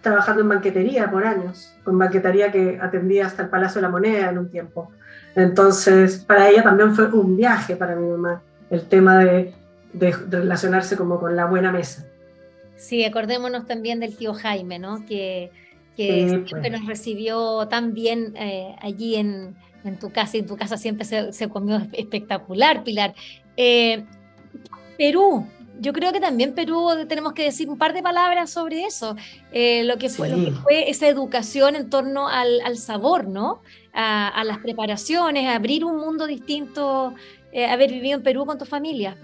trabajando en banquetería por años, con banquetería que atendía hasta el Palacio de la Moneda en un tiempo. Entonces, para ella también fue un viaje para mi mamá, el tema de, de relacionarse como con la buena mesa. Sí, acordémonos también del tío Jaime, ¿no? Que, que siempre pues. nos recibió tan bien eh, allí en, en, tu casa, y en tu casa siempre se, se comió espectacular, Pilar. Eh, Perú, yo creo que también Perú tenemos que decir un par de palabras sobre eso, eh, lo, que fue, lo, que fue, esa educación en torno al, al sabor, ¿no? A, a, las preparaciones, a abrir un mundo distinto, haber vivido en Perú con tu familia.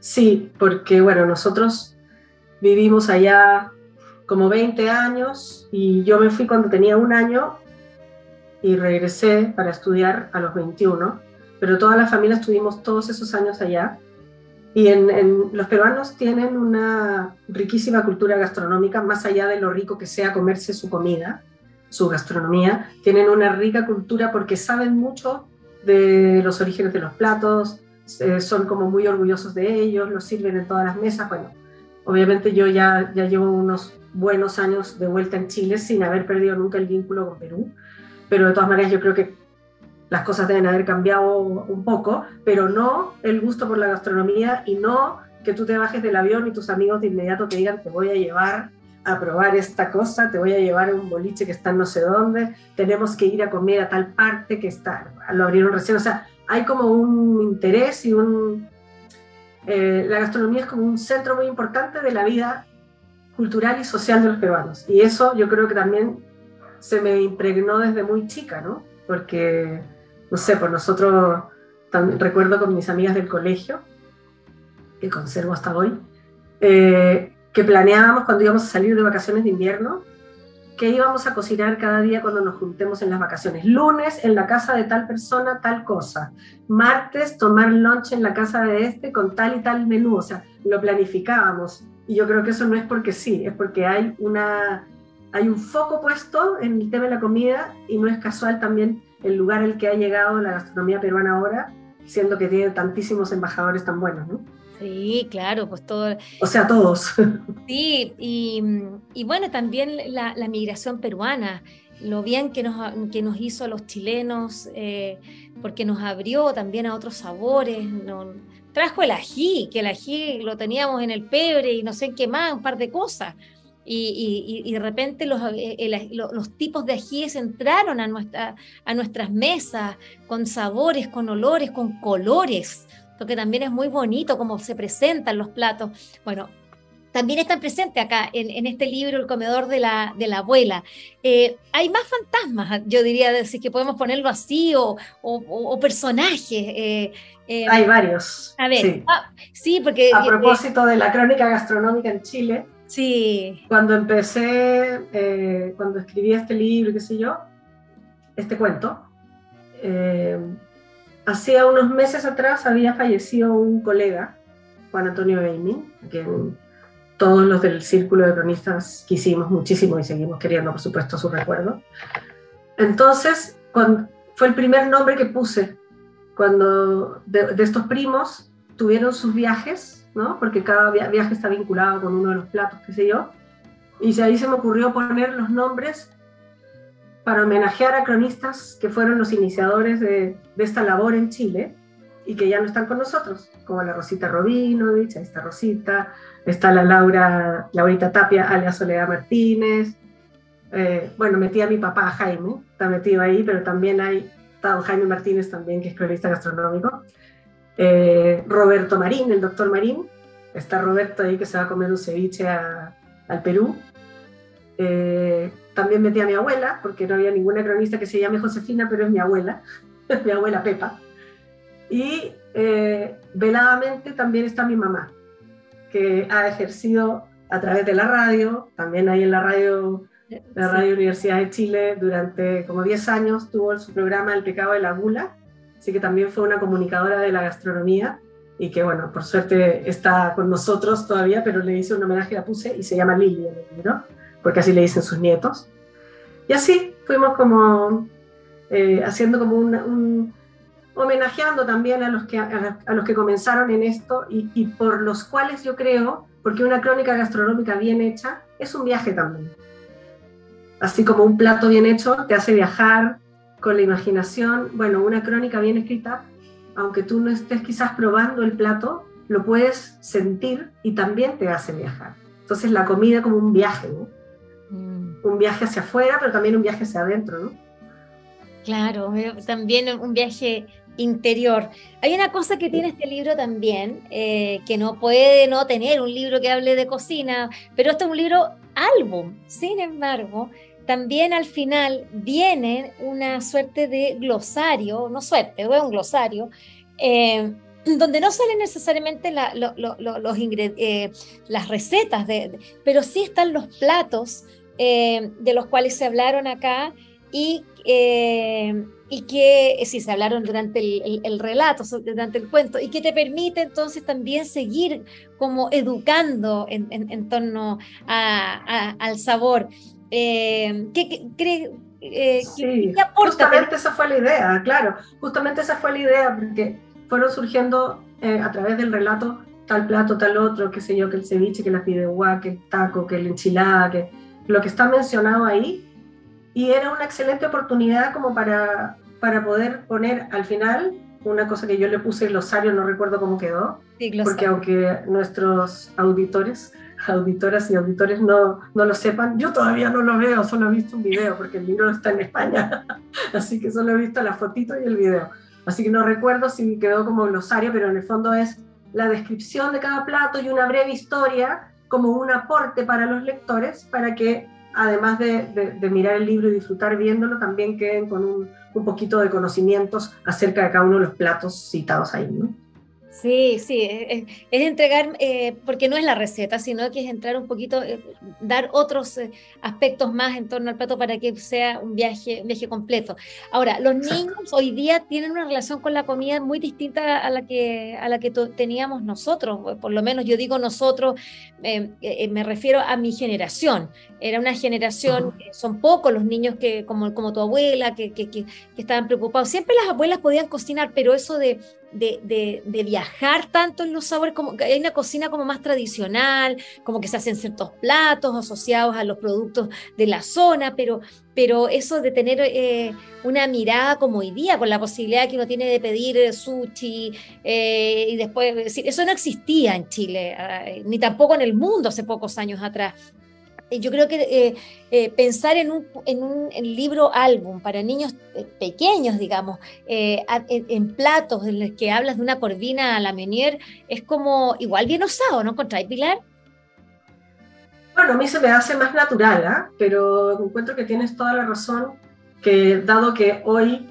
Sí, porque bueno, nosotros Vivimos allá como 20 años y yo me fui cuando tenía un año y regresé para estudiar a los 21, pero toda la familia estuvimos todos esos años allá. Y en, los peruanos tienen una riquísima cultura gastronómica, más allá de lo rico que sea comerse su comida, su gastronomía, tienen una rica cultura porque saben mucho de los orígenes de los platos, eh, son como muy orgullosos de ellos, los sirven en todas las mesas, bueno, Obviamente yo ya, ya llevo unos buenos años de vuelta en Chile sin haber perdido nunca el vínculo con Perú, pero de todas maneras yo creo que las cosas deben haber cambiado un poco, pero no el gusto por la gastronomía y no que tú te bajes del avión y tus amigos de inmediato te digan te voy a llevar a probar esta cosa, te voy a llevar a un boliche que está no sé dónde, tenemos que ir a comer a tal parte que está, lo abrieron recién, o sea, hay como un interés y un, eh, la gastronomía es como un centro muy importante de la vida cultural y social de los peruanos. Y eso yo creo que también se me impregnó desde muy chica, ¿no? Porque, no sé, por nosotros, también, recuerdo con mis amigas del colegio, que conservo hasta hoy, eh, que planeábamos cuando íbamos a salir de vacaciones de invierno, que íbamos a cocinar cada día cuando nos juntemos en las vacaciones. Lunes en la casa de tal persona, tal cosa. Martes tomar lunch en la casa de este con tal y tal menú. O sea, lo planificábamos. Y yo creo que eso no es porque sí, es porque hay, una, hay un foco puesto en el tema de la comida y no es casual también el lugar al que ha llegado la gastronomía peruana ahora, siendo que tiene tantísimos embajadores tan buenos, ¿no? Sí, claro, pues todo. O sea, todos. (laughs) Sí, y, bueno, también la, migración peruana, lo bien que nos, que nos hizo a los chilenos, eh, porque nos abrió también a otros sabores. trajo el ají, que el ají lo teníamos en el pebre y no sé qué más, un par de cosas. Y, y, de repente los, eh, los, tipos de ajíes entraron a, nuestra, a nuestras mesas con sabores, con olores, con colores porque también es muy bonito cómo se presentan los platos. Bueno, también están presentes acá en, este libro, El comedor de la, de la abuela. Eh, hay más fantasmas, yo diría, decir que podemos ponerlo así, o, o, personajes. Eh, eh, hay varios. A ver, sí, ah, sí porque... A propósito de la crónica gastronómica en Chile, sí. cuando empecé, cuando escribí este libro, qué sé yo, este cuento, hacía unos meses atrás había fallecido un colega, Juan Antonio Beiming, que todos los del círculo de cronistas quisimos muchísimo y seguimos queriendo, por supuesto, su recuerdo. Entonces, fue el primer nombre que puse cuando de, estos primos tuvieron sus viajes, ¿no? Porque cada viaje está vinculado con uno de los platos, qué sé yo. Y ahí se me ocurrió poner los nombres para homenajear a cronistas que fueron los iniciadores de, esta labor en Chile y que ya no están con nosotros, como la Rosita Robinovich, ahí está Rosita, está la Laura, Laurita Tapia, alias Soledad Martínez, eh, bueno, metí a mi papá Jaime, está metido ahí, pero también hay, está Jaime Martínez también, que es cronista gastronómico, eh, Roberto Marín, el doctor Marín, está Roberto ahí que se va a comer un ceviche al Perú, eh, también metí a mi abuela, porque no había ninguna cronista que se llame Josefina, pero es mi abuela, (laughs) mi abuela Pepa. Y eh, veladamente también está mi mamá, que ha ejercido a través de la radio, también ahí en la radio, la radio Universidad de Chile, durante como 10 años tuvo su programa El pecado de la gula, que también fue una comunicadora de la gastronomía y que bueno, por suerte está con nosotros todavía, pero le hice un homenaje, la puse y se llama Lili ¿no? porque así le dicen sus nietos. Y así fuimos como eh, haciendo como un, homenajeando también a los que, a, los que comenzaron en esto y, por los cuales yo creo, porque una crónica gastronómica bien hecha es un viaje también. Así como un plato bien hecho te hace viajar con la imaginación, bueno, una crónica bien escrita, aunque tú no estés quizás probando el plato, lo puedes sentir y también te hace viajar. Entonces la comida como un viaje, ¿no? Mm. Un viaje hacia afuera, pero también un viaje hacia adentro, ¿no? Claro, también un viaje interior. Hay una cosa que tiene este libro también, eh, que no puede no tener un libro que hable de cocina, pero este es un libro álbum. Sin embargo, también al final viene una suerte de glosario, no suerte, es un glosario, eh, donde no salen necesariamente los eh, las recetas, de, pero sí están los platos de los cuales se hablaron acá y y que si se hablaron durante el, relato, durante el cuento, y que te permite entonces también seguir como educando en, torno al sabor. Eh, ¿Qué crees? Eh, sí, justamente esa fue la idea, claro, justamente esa fue la idea, porque fueron surgiendo eh, a través del relato tal plato, tal otro, qué sé yo, que el ceviche, que la fideuá, que el taco, que la enchilada, que lo que está mencionado ahí, y era una excelente oportunidad como para, para poder poner al final una cosa que yo le puse glosario, no recuerdo cómo quedó, porque aunque nuestros auditores, auditoras y auditores no, no lo sepan, yo todavía no lo veo, solo he visto un video, porque el libro está en España, (laughs) así que solo he visto la fotito y el video. Así que no recuerdo si quedó como glosario, pero en el fondo es la descripción de cada plato y una breve historia como un aporte para los lectores para que además de, mirar el libro y disfrutar viéndolo, también queden con un, un, poquito de conocimientos acerca de cada uno de los platos citados ahí. ¿no? Sí, sí, es, entregar, eh, porque no es la receta, sino que es entrar un poquito, eh, dar otros eh, aspectos más en torno al plato para que sea un viaje, un viaje completo. Ahora, los niños hoy día tienen una relación con la comida muy distinta a la que, a la que teníamos nosotros, por lo menos yo digo nosotros, me refiero a mi generación. Era una generación, son pocos los niños que, como, como tu abuela, que, que, que estaban preocupados. Siempre las abuelas podían cocinar, pero eso de de, viajar tanto en los sabores, como que hay una cocina como más tradicional, como que se hacen ciertos platos asociados a los productos de la zona, pero, pero eso de tener eh, una mirada como hoy día, con la posibilidad que uno tiene de pedir sushi eh, y después eso no existía en Chile, ah, ni tampoco en el mundo hace pocos años atrás yo creo que eh, eh, pensar en un, en un libro álbum para niños eh, pequeños, digamos, en, platos en los que hablas de una corvina a la Meunier, es como igual bien osado, ¿no? Contra Pilar. Bueno, a mí se me hace más natural, ¿ah? pero encuentro que tienes toda la razón, que dado que hoy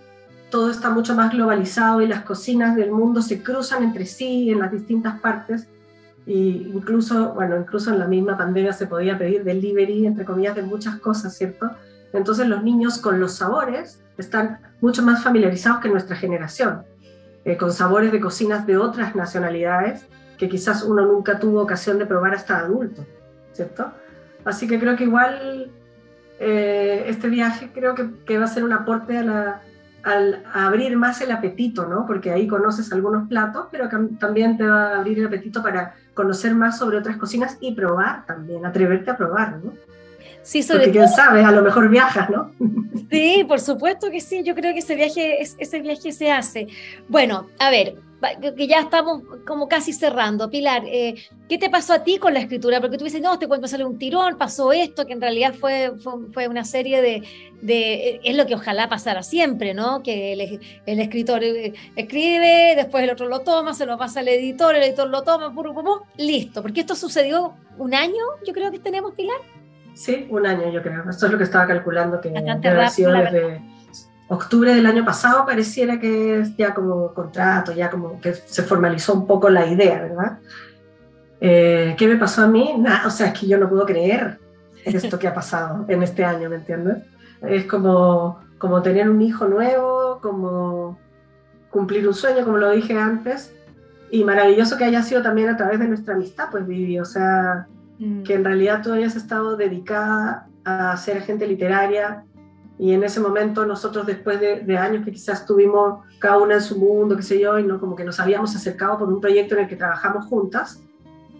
todo está mucho más globalizado y las cocinas del mundo se cruzan entre sí en las distintas partes, y incluso, bueno, incluso en la misma pandemia se podía pedir delivery, entre comillas, de muchas cosas, ¿cierto? Entonces los niños con los sabores están mucho más familiarizados que nuestra generación, eh, con sabores de cocinas de otras nacionalidades que quizás uno nunca tuvo ocasión de probar hasta adulto, ¿cierto? Así que creo que igual eh, este viaje creo que, que, va a ser un aporte a la, al abrir más el apetito, ¿no? Porque ahí conoces algunos platos, pero también te va a abrir el apetito para conocer más sobre otras cocinas y probar también, atreverte a probar, ¿no? Sí, sobre Porque quién sabe, a lo mejor viajas, ¿no? (laughs) Sí, por supuesto que sí, yo creo que ese viaje, ese viaje se hace. Bueno, a ver, que ya estamos como casi cerrando. Pilar, eh, ¿qué te pasó a ti con la escritura? Porque tú dices, no, te cuento sale un tirón, pasó esto, que en realidad fue, fue, una serie de, de, Es lo que ojalá pasara siempre, ¿no? Que el, escritor eh, escribe, después el otro lo toma, se lo pasa al editor, el editor lo toma, pum, pum, listo. Porque esto sucedió un año, yo creo que tenemos, Pilar. Sí, un año, yo creo. Esto es lo que estaba calculando que sido desde octubre del año pasado pareciera que es ya como contrato, ya como que se formalizó un poco la idea, ¿verdad? Eh, ¿Qué me pasó a mí? Nada, o sea, es que yo no puedo creer esto que ha pasado en este año, ¿me entiendes? Es como, como tener un hijo nuevo, como cumplir un sueño, como lo dije antes, y maravilloso que haya sido también a través de nuestra amistad, pues Vivi, o sea, mm. que en realidad tú hayas estado dedicada a ser agente literaria, y en ese momento nosotros después de, años que quizás tuvimos cada una en su mundo, qué sé yo, y no como que nos habíamos acercado por un proyecto en el que trabajamos juntas,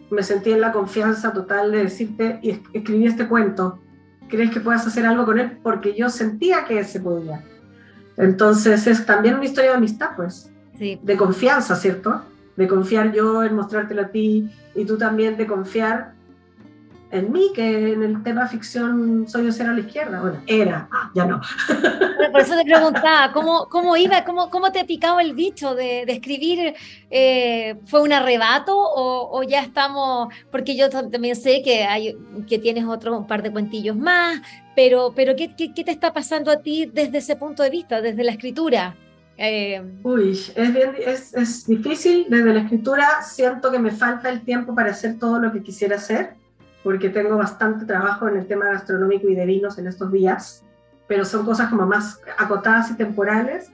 me sentí en la confianza total de decirte y escribí este cuento. ¿Crees que puedas hacer algo con él? Porque yo sentía que se podía. Entonces es también una historia de amistad, pues, de confianza, ¿cierto? De confiar yo en mostrártelo a ti y tú también de confiar en mí, que en el tema ficción soy de cero a la izquierda. Bueno, era, ah, ya no. por eso te preguntaba, ¿cómo, cómo iba, cómo, cómo te picaba el bicho de, de escribir? Eh, ¿Fue un arrebato o, o, ya estamos, porque yo también sé que, hay, que tienes otro un par de cuentillos más, pero, pero ¿qué, qué, te está pasando a ti desde ese punto de vista, desde la escritura? Eh, Uy, es, bien, es, es difícil desde la escritura, siento que me falta el tiempo para hacer todo lo que quisiera hacer porque tengo bastante trabajo en el tema gastronómico y de vinos en estos días, pero son cosas como más acotadas y temporales,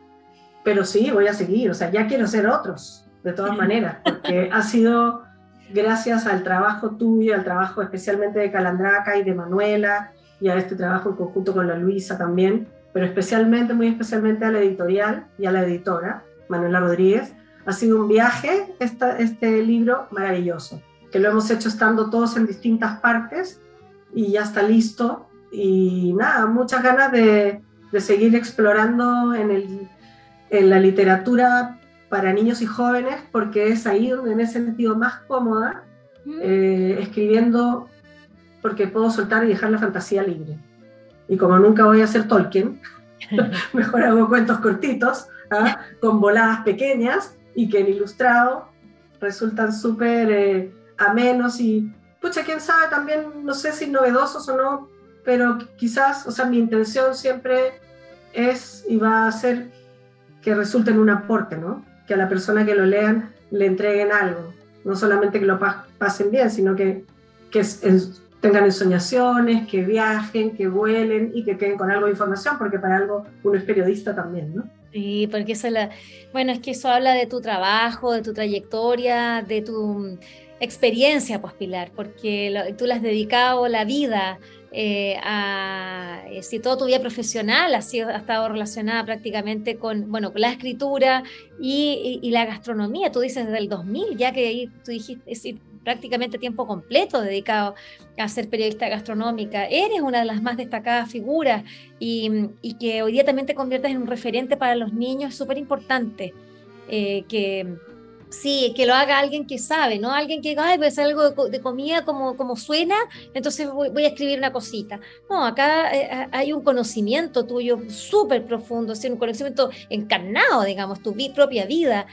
pero sí, voy a seguir, o sea, ya quiero hacer otros, de todas maneras, porque (laughs) ha sido gracias al trabajo tuyo, al trabajo especialmente de Calandraca y de Manuela, y a este trabajo en conjunto con la Luisa también, pero especialmente, muy especialmente a la editorial y a la editora, Manuela Rodríguez, ha sido un viaje esta, este libro maravilloso que lo hemos hecho estando todos en distintas partes y ya está listo. Y nada, muchas ganas de, de seguir explorando en, el, en la literatura para niños y jóvenes, porque es ahí donde me he sentido más cómoda eh, escribiendo, porque puedo soltar y dejar la fantasía libre. Y como nunca voy a ser Tolkien, (laughs) (laughs) mejor hago cuentos cortitos, ¿ah? con voladas pequeñas y que en ilustrado resultan súper eh, a menos y, pucha, quién sabe también, no sé si novedosos o no, pero quizás, o sea, mi intención siempre es y va a ser que resulte en un aporte, ¿no? Que a la persona que lo lean le entreguen algo, no solamente que lo pasen bien, sino que, que tengan ensoñaciones, que viajen, que vuelen y que queden con algo de información, porque para algo uno es periodista también, ¿no? Sí, porque eso la, bueno, es que eso habla de tu trabajo, de tu trayectoria, de tu experiencia, pues Pilar, porque tú le has dedicado la vida eh, a, eh, si todo tu vida profesional ha, sido, ha estado relacionada prácticamente con, bueno, con la escritura y, la gastronomía, tú dices desde el 2000, ya que ahí tú dijiste, es prácticamente tiempo completo dedicado a ser periodista gastronómica. Eres una de las más destacadas figuras y, que hoy día también te conviertes en un referente para los niños, súper importante. Eh, que, Sí, que lo haga alguien que sabe, ¿no? Alguien que diga, ay, voy a hacer algo de, comida como, como suena, entonces voy, a escribir una cosita. No, acá eh, hay un conocimiento tuyo súper profundo, un conocimiento encarnado, digamos, tu propia vida,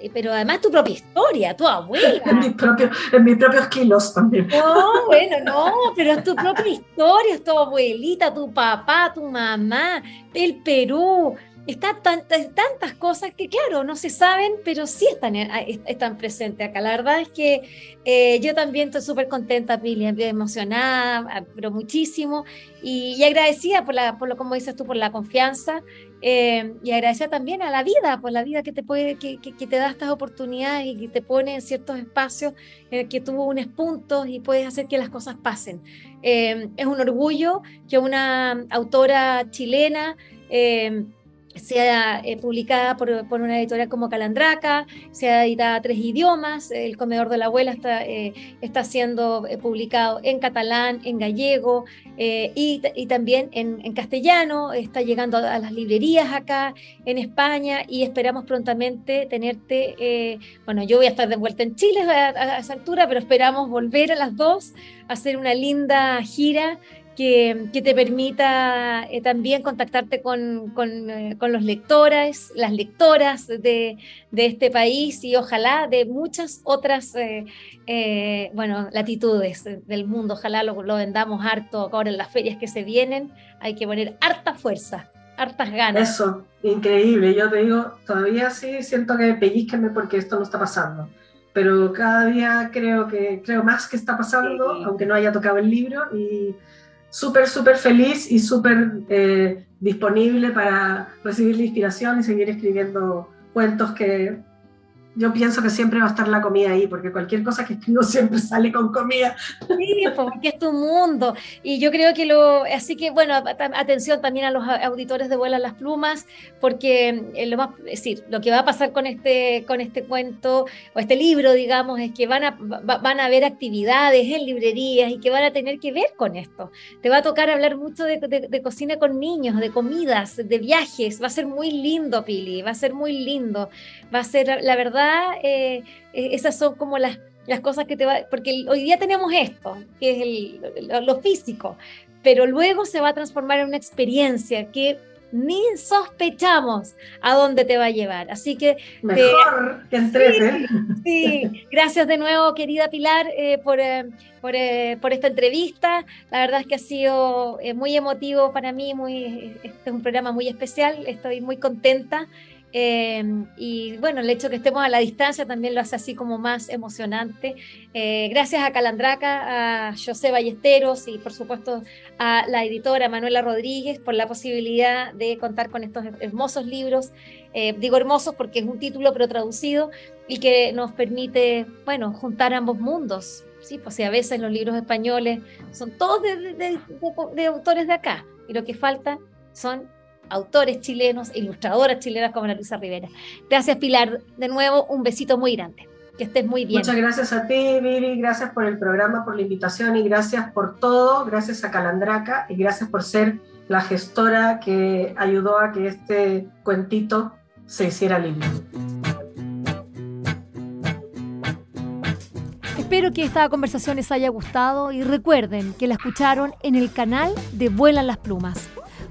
eh, pero además tu propia historia, tu abuela. (laughs) en, mis propios, en mis propios kilos también. No, bueno, no, pero es tu propia historia, es tu abuelita, tu papá, tu mamá, el Perú, está tantas cosas que, claro, no se saben, pero sí están, eh, están presentes acá. La verdad es que eh, yo también estoy súper contenta, Pili, emocionada, ah, pero muchísimo, y, agradecida por, la, por lo, como dices tú, por la confianza, eh, y agradecida también a la vida, por la vida que te, puede, que, que, te da estas oportunidades y que te pone en ciertos espacios que tú unes puntos y puedes hacer que las cosas pasen. es un orgullo que una autora chilena sea eh, publicada por, una editorial como Calandraca, sea editada a tres idiomas, El Comedor de la Abuela está, eh, está siendo eh, publicado en catalán, en gallego y, también en, castellano, está llegando a, las librerías acá en España y esperamos prontamente tenerte, bueno, yo voy a estar de vuelta en Chile a, a esa altura, pero esperamos volver a las dos, a hacer una linda gira que, te permita eh, también contactarte con, con, eh, con, los lectores, las lectoras de, de, este país y ojalá de muchas otras eh, bueno, latitudes del mundo. Ojalá lo, lo, vendamos harto ahora en las ferias que se vienen. Hay que poner harta fuerza, hartas ganas. Eso, increíble. Yo te digo, todavía sí siento que pellizquenme porque esto no está pasando pero cada día creo que creo más que está pasando, aunque no haya tocado el libro y súper, súper feliz y súper eh, disponible para recibir la inspiración y seguir escribiendo cuentos que yo pienso que siempre va a estar la comida ahí, porque cualquier cosa que escribo (laughs) siempre sale con comida. Sí, porque es tu mundo. Y yo creo que lo, así que bueno, atención también a los auditores de Vuelan las Plumas, porque eh, lo más, es decir, lo que va a pasar con este, con este cuento o este libro, digamos, es que van a, van a haber actividades en librerías y que van a tener que ver con esto. Te va a tocar hablar mucho de cocina con niños, de comidas, de viajes. Va a ser muy lindo, Pili, va a ser muy lindo. Va a ser, la verdad, eh, eh, esas son como las, las cosas que te va, porque hoy día tenemos esto, que es el, lo, físico, pero luego se va a transformar en una experiencia que ni sospechamos a dónde te va a llevar. Así que... Mejor que entrete. Sí, gracias de nuevo, querida Pilar, eh, por, por, por, esta entrevista. La verdad es que ha sido muy emotivo para mí, muy, este es un programa muy especial, estoy muy contenta. Em, y bueno, el hecho de que estemos a la distancia también lo hace así como más emocionante. Eh, gracias a Calandraca, a José Ballesteros y por supuesto a la editora Manuela Rodríguez por la posibilidad de contar con estos hermosos libros. Eh, digo hermosos porque es un título pero traducido y que nos permite, bueno, juntar ambos mundos. Sí, pues a veces los libros españoles son todos de autores de acá y lo que falta son autores chilenos, ilustradoras chilenas como Ana Luisa Rivera. Gracias Pilar, de nuevo un besito muy grande. Que estés muy bien. Muchas gracias a ti, Vivi, gracias por el programa, por la invitación y gracias por todo, gracias a Calandraca y gracias por ser la gestora que ayudó a que este cuentito se hiciera libre. Espero que esta conversación les haya gustado y recuerden que la escucharon en el canal de Vuelan las Plumas